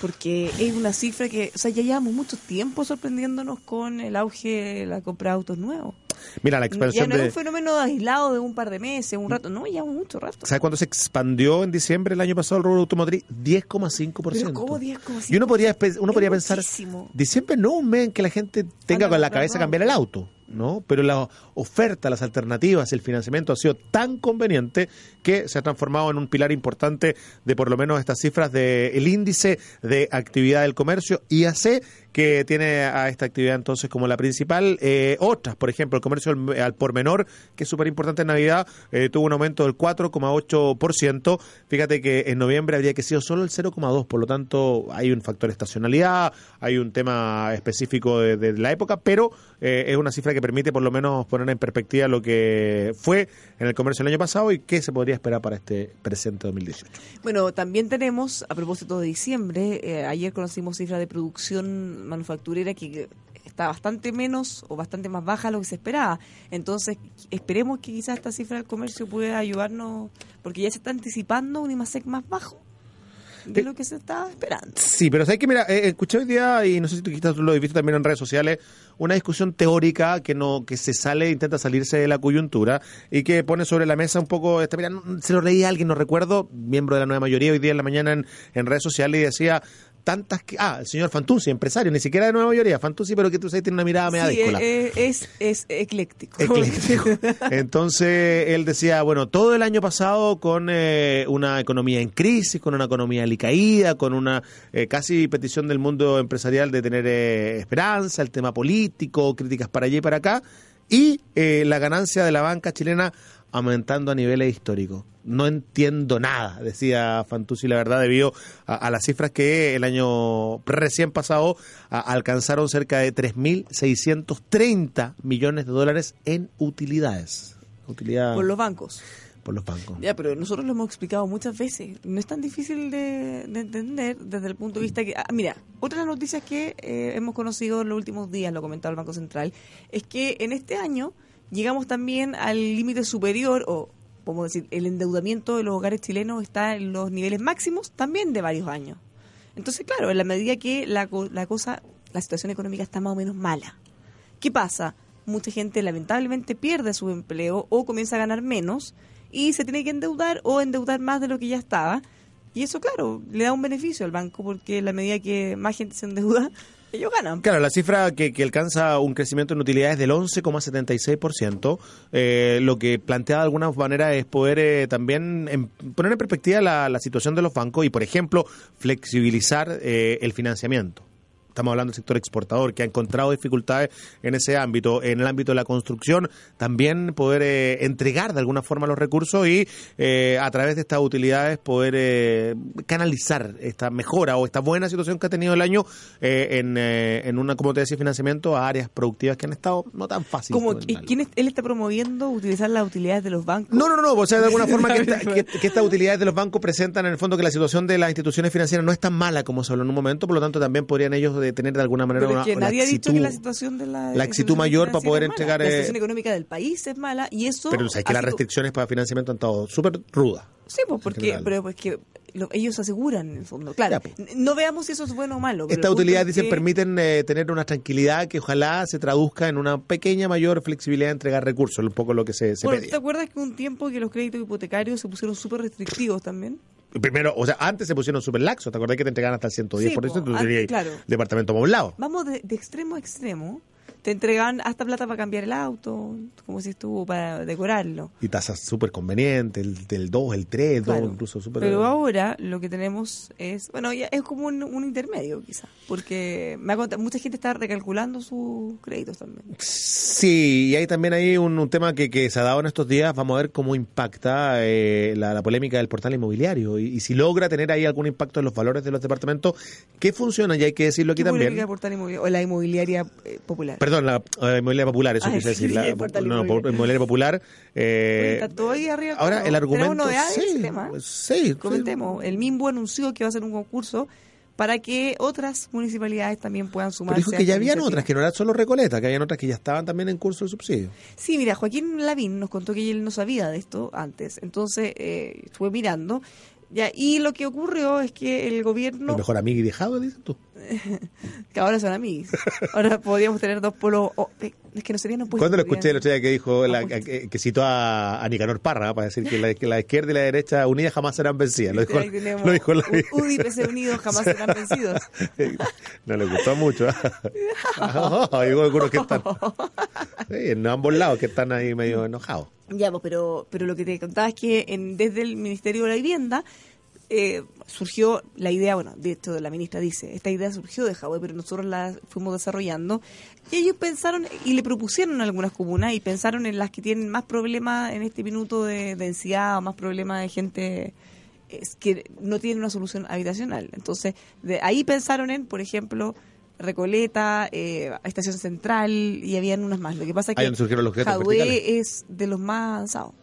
Porque es una cifra que, o sea, ya llevamos mucho tiempo sorprendiéndonos con el auge de la compra de autos nuevos. Mira, la Ya expansión no es de... un fenómeno aislado de un par de meses, un rato, no, llevamos mucho rato. ¿Sabes cuándo se expandió en diciembre el año pasado el rubro automotriz? 10,5%. Pero ¿cómo 10,5%? Y uno podría, uno Es podría pensar, diciembre no un mes en que la gente tenga Anda con la cabeza cambiar el auto, ¿no? Pero la oferta, las alternativas, el financiamiento ha sido tan conveniente que se ha transformado en un pilar importante de por lo menos estas cifras del índice de actividad del comercio IAC que tiene a esta actividad entonces como la principal. Eh, otras, por ejemplo, el comercio al, por menor, que es súper importante en Navidad, eh, tuvo un aumento del 4,8%. Fíjate que en noviembre habría que sido solo el 0,2%, por lo tanto hay un factor estacionalidad, hay un tema específico de, de la época, pero eh, es una cifra que permite por lo menos poner en perspectiva lo que fue en el comercio el año pasado y qué se podría esperar para este presente 2018. Bueno, también tenemos, a propósito de diciembre, eh, ayer conocimos cifras de producción manufacturera que está bastante menos o bastante más baja de lo que se esperaba. Entonces, esperemos que quizás esta cifra del comercio pueda ayudarnos, porque ya se está anticipando un IMASEC más bajo. De Eh, lo que se estaba esperando. Sí, pero sabes que mira, eh, escuché hoy día y no sé si tú quizás lo has visto también en redes sociales, una discusión teórica que no que se sale, intenta salirse de la coyuntura y que pone sobre la mesa un poco, esta, mira, no- se lo leí a alguien, no recuerdo, miembro de la nueva mayoría hoy día en la mañana en, en redes sociales y decía tantas que ah, el señor Fantuzzi, empresario, ni siquiera de nueva mayoría, Fantuzzi, pero que tú sabes tiene una mirada media Sí, díscola. eh, eh, es, es ecléctico. Ecléctico. Entonces él decía, bueno, todo el año pasado con eh, una economía en crisis, con una economía alicaída, con una eh, casi petición del mundo empresarial de tener eh, esperanza, el tema político, críticas para allá y para acá, y eh, la ganancia de la banca chilena aumentando a niveles históricos. No entiendo nada, decía Fantuzzi, la verdad, debido a, las cifras que el año recién pasado alcanzaron cerca de 3.630 millones de dólares en utilidades. Utilidad Por los bancos. Por los bancos. Ya, pero nosotros lo hemos explicado muchas veces. No es tan difícil de, de entender desde el punto de vista que... ah, mira, otra de las noticias que eh, hemos conocido en los últimos días, lo comentaba el Banco Central, es que en este año llegamos también al límite superior, o podemos decir, el endeudamiento de los hogares chilenos está en los niveles máximos también de varios años. Entonces, claro, en la medida que la, la cosa, la situación económica está más o menos mala, ¿qué pasa? Mucha gente lamentablemente pierde su empleo o comienza a ganar menos y se tiene que endeudar o endeudar más de lo que ya estaba. Y eso, claro, le da un beneficio al banco porque en la medida que más gente se endeuda, ellos ganan. Claro, la cifra que, alcanza un crecimiento en utilidades del 11,76%, eh, lo que plantea de alguna manera es poder eh, también em- poner en perspectiva la, la situación de los bancos y, por ejemplo, flexibilizar eh, el financiamiento. Estamos hablando del sector exportador que ha encontrado dificultades en ese ámbito. En el ámbito de la construcción, también poder eh, entregar de alguna forma los recursos y eh, a través de estas utilidades poder eh, canalizar esta mejora o esta buena situación que ha tenido el año eh, en, eh, en una, como te decía, financiamiento a áreas productivas que han estado no tan fáciles. Como, de ¿y ¿Quién es- él está promoviendo utilizar las utilidades de los bancos? no, no, no, o sea, de alguna forma que, esta- que- que estas utilidades de los bancos presentan en el fondo que la situación de las instituciones financieras no es tan mala como se habló en un momento, por lo tanto también podrían ellos de tener de alguna manera Pero una, es que una nadie ha dicho que la situación de la, la exitud mayor para poder es entregar, La eh, situación económica del país es mala y eso... Pero sabes que ha las sido- restricciones para financiamiento han estado súper rudas. Sí, pues porque, pero pues que lo- ellos aseguran en el fondo. Claro, Ya, pues. no veamos si eso es bueno o malo. Estas utilidades, es dicen, que- permiten eh, tener una tranquilidad que ojalá se traduzca en una pequeña mayor flexibilidad de entregar recursos, un poco lo que se, se Bueno, pedía. ¿te acuerdas que un tiempo que los créditos hipotecarios se pusieron súper restrictivos también? Primero, o sea, antes se pusieron súper laxos, ¿te acordás que te entregaban hasta el 110%? Sí, po, tú tenías claro. departamento moblado. Vamos de, de extremo a extremo. Te entregan hasta plata para cambiar el auto, como si estuvo para decorarlo. Y tasas súper convenientes, el del 2, el 3, el 2, Claro. incluso súper... Pero ahora lo que tenemos es, bueno, ya es como un, un intermedio quizás, porque me ha contado- mucha gente está recalculando sus créditos también. Sí, y hay también ahí un, un tema que, que se ha dado en estos días. Vamos a ver cómo impacta eh, la, la polémica del portal inmobiliario y, y si logra tener ahí algún impacto en los valores de los departamentos que funcionan, y hay que decirlo aquí ¿Qué también. portal inmobiliario? o la inmobiliaria eh, popular? Perdón, la eh, inmobiliaria popular, eso Ay, quise decir. sí, La, no, inmobiliaria popular. eh, está todo ahí arriba. ahora, el argumento. Novedades sí, tema. Comentemos. El MIMBO anunció que va a hacer un concurso para que otras municipalidades también puedan Pero sumarse. dijo a que ya habían otras, que no era solo Recoleta, que habían otras que ya estaban también en curso de subsidio. Sí, mira, Joaquín Lavín nos contó que él no sabía de esto antes. Entonces, eh, estuve mirando. Ya, y lo que ocurrió es que el gobierno, El mejor amigo y dejado, dices tú. que ahora son amigos, ahora podríamos tener dos polos, oh, eh, es que no serían opuestos. ¿Cuándo lo escuché el otro día que dijo, la- que, que citó a, a Nicanor Parra para decir que la, que la izquierda y la derecha unidas jamás serán vencidas? Lo dijo, lo dijo la- UDI PC Unidos jamás serán vencidos. No le gustó mucho. Hay algunos que están sí, en ambos lados que están ahí medio enojados. Ya, pues, pero, pero lo que te contaba es que en, desde el Ministerio de la Vivienda eh, surgió la idea, bueno, de hecho la ministra dice, esta idea surgió de Huawei, pero nosotros la fuimos desarrollando. Y ellos pensaron y le propusieron a algunas comunas y pensaron en las que tienen más problemas en este minuto de densidad o más problemas de gente es que no tienen una solución habitacional. Entonces, de ahí pensaron en, por ejemplo, Recoleta, eh, Estación Central y habían unas más. Lo que pasa es que verticales. es de los más avanzados.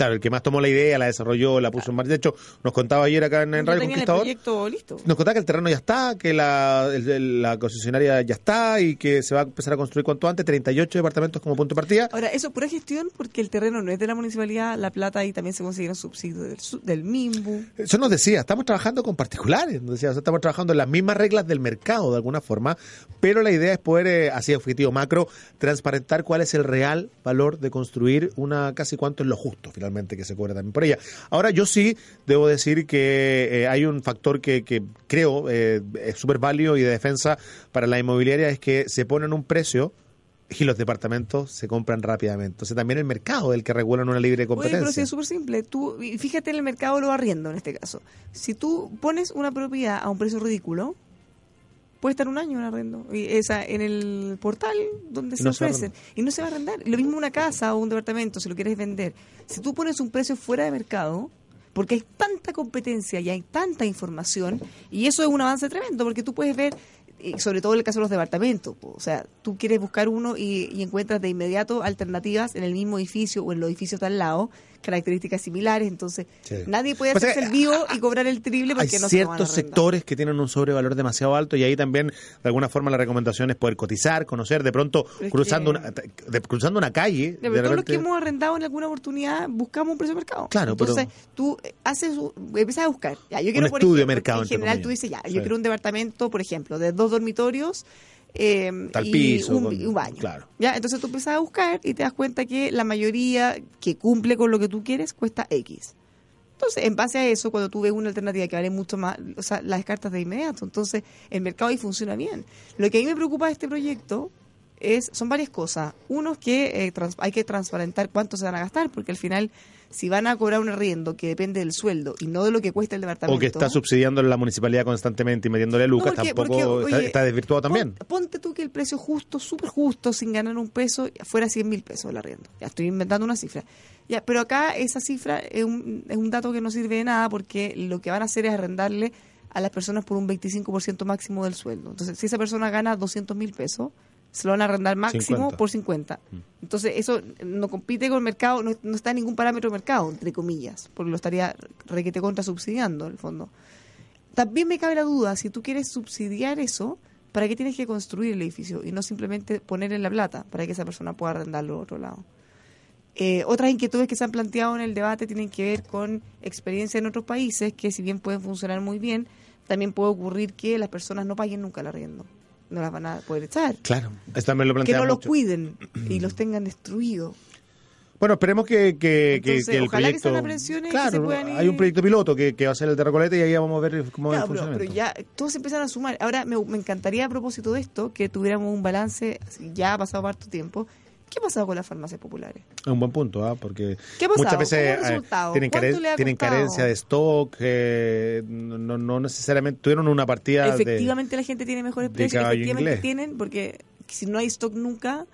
Claro, el que más tomó la idea, la desarrolló, la puso en marcha. De hecho, nos contaba ayer acá en, en Radio el Conquistador. proyecto listo. Nos contaba que el terreno ya está, que la, el- el- la concesionaria ya está y que se va a empezar a construir cuanto antes, 38 departamentos como punto de partida. Ahora, eso es pura gestión porque el terreno no es de la municipalidad, la plata y también se consiguieron subsidios del, del MIMBU. Eso nos decía, estamos trabajando con particulares, nos decía, o sea, estamos trabajando en las mismas reglas del mercado de alguna forma, pero la idea es poder, eh, así objetivo macro, transparentar cuál es el real valor de construir una casi cuánto es lo justo finalmente que se cobra también por ella. Ahora yo sí debo decir que eh, hay un factor que, que creo eh, es súper válido y de defensa para la inmobiliaria es que se ponen un precio y los departamentos se compran rápidamente. Entonces también el mercado es el que regula una libre Oye, competencia. pero sí, es súper simple. Tú, y fíjate en el mercado de los arriendos en este caso. Si tú pones una propiedad a un precio ridículo, puede estar un año en arriendo. Y esa, en el portal donde se no se ofrecen. Y no se va a arrendar. Lo mismo una casa o un departamento, si lo quieres vender. Si tú pones un precio fuera de mercado, porque hay tanta competencia y hay tanta información, y eso es un avance tremendo, porque tú puedes ver, y sobre todo en el caso de los departamentos, o sea, tú quieres buscar uno y, y encuentras de inmediato alternativas en el mismo edificio o en los edificios de al lado, características similares, entonces Sí. nadie puede hacerse el vivo y cobrar el triple porque hay no se lo van a ciertos arrendar. sectores que tienen un sobrevalor demasiado alto y ahí también de alguna forma la recomendación es poder cotizar, conocer, de pronto Pero cruzando que- una de- cruzando una calle, de pero los repente- que hemos arrendado en alguna oportunidad buscamos un precio de mercado. Claro, pero- Entonces, tú eh, haces, empiezas a buscar. Ya, yo quiero, Un por estudio de mercado, En general, comillas. tú dices, ya, Sí. yo quiero un departamento, por ejemplo, de dos dormitorios eh, Tal y piso, un, con- un baño. claro. Ya, entonces tú empiezas a buscar y te das cuenta que la mayoría que cumple con lo que tú quieres cuesta X. Entonces, en base a eso, cuando tú ves una alternativa que vale mucho más, o sea, las descartas de inmediato. Entonces, el mercado ahí funciona bien. Lo que a mí me preocupa de este proyecto es son varias cosas. Uno es que eh, trans- hay que transparentar cuánto se van a gastar, porque al final, si van a cobrar un arriendo que depende del sueldo y no de lo que cuesta el departamento. o que está subsidiando la municipalidad constantemente y metiéndole lucas, porque- tampoco porque, está, oye, está desvirtuado también. Pon- Ponte tú que el precio justo, súper justo, sin ganar un peso, fuera 100 mil pesos el arriendo. Ya estoy inventando una cifra. Ya, pero acá esa cifra es un, es un dato que no sirve de nada porque lo que van a hacer es arrendarle a las personas por un 25% máximo del sueldo. Entonces, si esa persona gana 200 mil pesos, se lo van a arrendar máximo 50. por 50. Mm. Entonces, eso no compite con el mercado, no, no está en ningún parámetro de mercado, entre comillas, porque lo estaría requete contra subsidiando, en el fondo. También me cabe la duda, si tú quieres subsidiar eso, ¿para qué tienes que construir el edificio y no simplemente poner en la plata para que esa persona pueda arrendarlo a otro lado? Eh, otras inquietudes que se han planteado en el debate tienen que ver con experiencia en otros países que si bien pueden funcionar muy bien, también puede ocurrir que las personas no paguen nunca el arriendo. No las van a poder echar. Claro, eso también lo Que plantea no los cuiden y los tengan destruidos. Bueno, esperemos que, que, que- Entonces, que el ojalá que proyecto... sean aprensiones que claro, se puedan ir- hay un proyecto piloto que, que va a ser el de Recoleta y ahí vamos a ver cómo va el Claro, pero, pero ya todos empezaron a sumar. Ahora me, me encantaría a propósito de esto que tuviéramos un balance, ya ha pasado harto tiempo. ¿Qué ha pasado con las farmacias populares? Es un buen punto, ¿ah? porque muchas veces ¿Cómo ha eh, tienen, ¿Cuánto caren- tienen carencia de stock, eh, no, no necesariamente tuvieron una partida de... Efectivamente la gente tiene mejores precios, efectivamente inglés. tienen, porque si no hay stock nunca,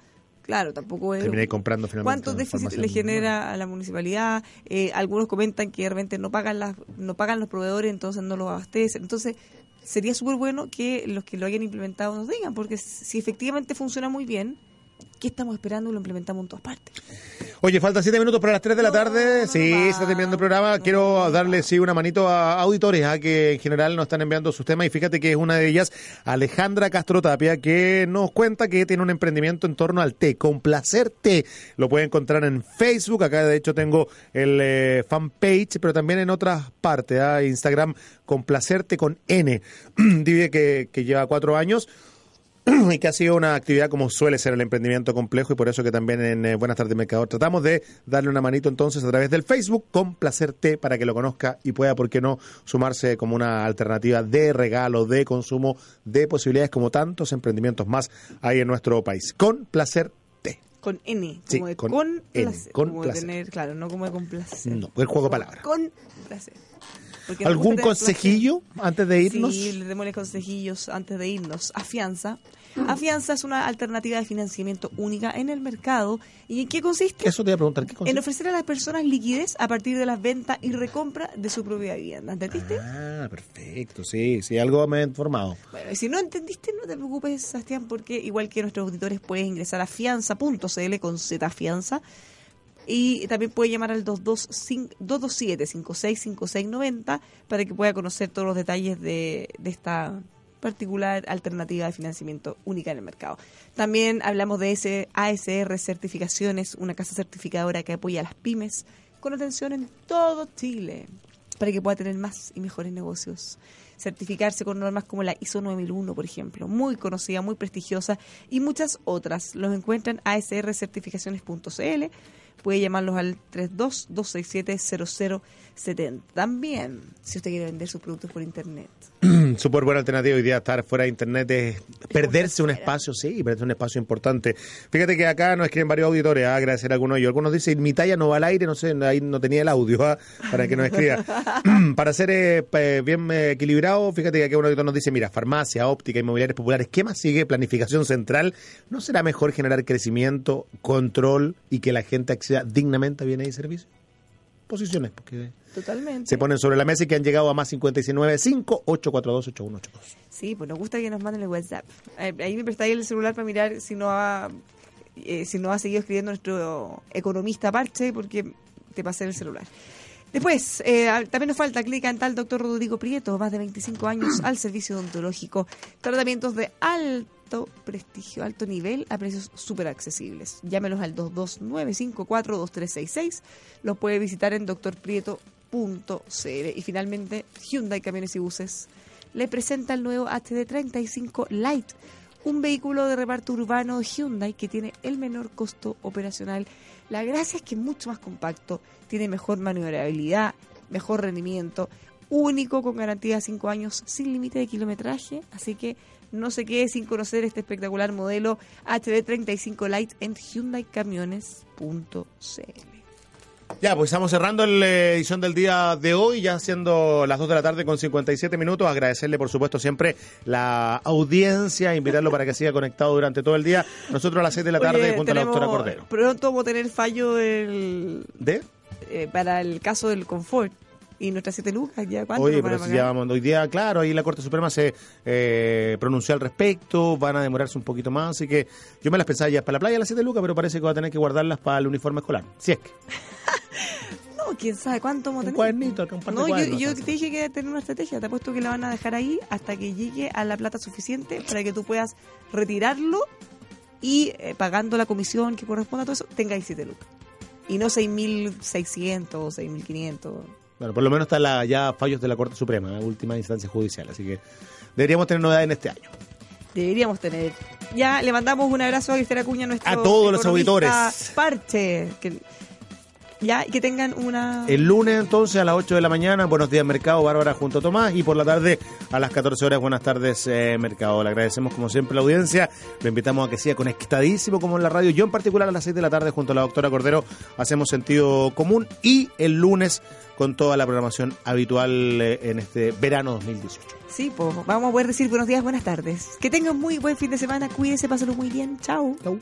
claro, tampoco es... Terminé comprando finalmente. ¿Cuántos en déficits farmacias le genera a la municipalidad? Eh, algunos comentan que de repente no pagan las, no pagan los proveedores, entonces no los abastecen. Entonces, sería súper bueno que los que lo hayan implementado nos digan, porque si efectivamente funciona muy bien, ¿qué estamos esperando lo implementamos en todas partes? Oye, faltan siete minutos para las 3 de la tarde. no, sí, se está terminando el programa. Quiero no darle, sí, una manito a auditores, a que en general nos están enviando sus temas. Y fíjate que es una de ellas, Alejandra Castro Tapia, que nos cuenta que tiene un emprendimiento en torno al té, con placer té. Lo puede encontrar en Facebook. Acá, de hecho, tengo el eh, fanpage, pero también en otras partes. ¿ah? Instagram, con placerte con N. Dice que, que lleva cuatro años. y que ha sido una actividad como suele ser el emprendimiento complejo y por eso que también en eh, Buenas tardes Mercador tratamos de darle una manito entonces a través del Facebook con Placer T para que lo conozca y pueda, por qué no, sumarse como una alternativa de regalo, de consumo, de posibilidades como tantos emprendimientos más hay en nuestro país. Con Placer T. Con N, Sí, como de con con, N, placer. con como de tener, claro, no como de con placer. No, el juego de palabras. Con placer. ¿Algún consejillo antes de irnos? Sí, le démosle consejillos antes de irnos. Afianza. Afianza es una alternativa de financiamiento única en el mercado. ¿Y en qué consiste? Eso te iba a preguntar. ¿qué En consiste? ofrecer a las personas liquidez a partir de las ventas y recompra de su propia vivienda. ¿Entendiste? Ah, perfecto, sí, sí, algo me he informado. Bueno, y si no entendiste, no te preocupes, Sebastián, porque igual que nuestros auditores puedes ingresar a fianza.cl con Z fianza Y también puede llamar al 227-565690 para que pueda conocer todos los detalles de, de esta particular alternativa de financiamiento única en el mercado. También hablamos de ese ASR Certificaciones, una casa certificadora que apoya a las pymes con atención en todo Chile para que pueda tener más y mejores negocios. Certificarse con normas como la ISO 9001, por ejemplo, muy conocida, muy prestigiosa, y muchas otras. Los encuentran en asrcertificaciones.cl. Puede llamarlos al 32-267-0070. También, si usted quiere vender sus productos por internet. Súper buena alternativa hoy día estar fuera de internet es perderse un espacio, sí, perderse un espacio importante. Fíjate que acá nos escriben varios auditores, a agradecer a algunos ellos. Algunos dicen, mi talla no va al aire, no sé, ahí no tenía el audio ah, para que nos escriba. para ser eh, pe- bien eh, equilibrado, fíjate que aquí un auditor nos dice, mira, farmacia, óptica, inmobiliarios populares, ¿qué más sigue? Planificación central. ¿No será mejor generar crecimiento, control y que la gente acceda dignamente a bienes y servicios? Posiciones, porque Totalmente. se ponen sobre la mesa y que han llegado a más 595 842 8182 Sí, pues nos gusta que nos manden el WhatsApp. Eh, Ahí me prestáis el celular para mirar si no ha, eh, si no ha seguido escribiendo nuestro economista Parche, porque te pasé el celular. Después, eh, también nos falta Clínica Dental Doctor Rodrigo Prieto, más de 25 años al servicio odontológico. Tratamientos de prestigio, alto nivel, a precios súper accesibles. Llámelos al 229542366. Los puede visitar en doctorprieto.cl. Y finalmente, Hyundai Camiones y Buses le presenta el nuevo HD35 Lite, un vehículo de reparto urbano Hyundai que tiene el menor costo operacional. La gracia es que es mucho más compacto, tiene mejor maniobrabilidad, mejor rendimiento, único con garantía de 5 años sin límite de kilometraje, así que no se quede sin conocer este espectacular modelo HD35 Lite en hyundaicamiones.cl. Ya, pues estamos cerrando la edición del día de hoy, ya siendo las 2 de la tarde con 57 minutos. Agradecerle, por supuesto, siempre la audiencia, invitarlo para que siga conectado durante todo el día. Nosotros a las 6 de la tarde Oye, junto a la doctora Cordero. Pronto vamos a tener fallo el, ¿De? eh, para el caso del confort. Y nuestras siete lucas, ¿ya cuánto Oye, pero si ya vamos, hoy día, claro, ahí la Corte Suprema se eh, pronunció al respecto, van a demorarse un poquito más, así que yo me las pensaba ya para la playa las 7 lucas, pero parece que va a tener que guardarlas para el uniforme escolar. Si es que. No, quién sabe cuánto vamos a Un tener. cuadernito, acá un par de No, yo, yo te dije que tener una estrategia. Te apuesto que la van a dejar ahí hasta que llegue a la plata suficiente para que tú puedas retirarlo y eh, pagando la comisión que corresponda a todo eso, tengáis 7 lucas. Y no 6.600 o 6.500. Bueno, por lo menos están la, ya fallos de la Corte Suprema, la última instancia judicial, así que deberíamos tener novedades en este año. Deberíamos tener. Ya le mandamos un abrazo a Cristina Cuña, nuestro A todos los auditores. Parche. Que, ya, que tengan una... El lunes entonces a las 8 de la mañana, buenos días Mercado, Bárbara junto a Tomás, y por la tarde a las 14 horas, buenas tardes eh, Mercado. Le agradecemos como siempre la audiencia, lo invitamos a que siga conectadísimo como en la radio. Yo en particular a las 6 de la tarde junto a la doctora Cordero hacemos sentido común y el lunes con toda la programación habitual eh, en este verano 2018. Sí, pues vamos a poder decir buenos días, buenas tardes. Que tengan muy buen fin de semana, cuídense, pásenlo muy bien. Chao. Chau.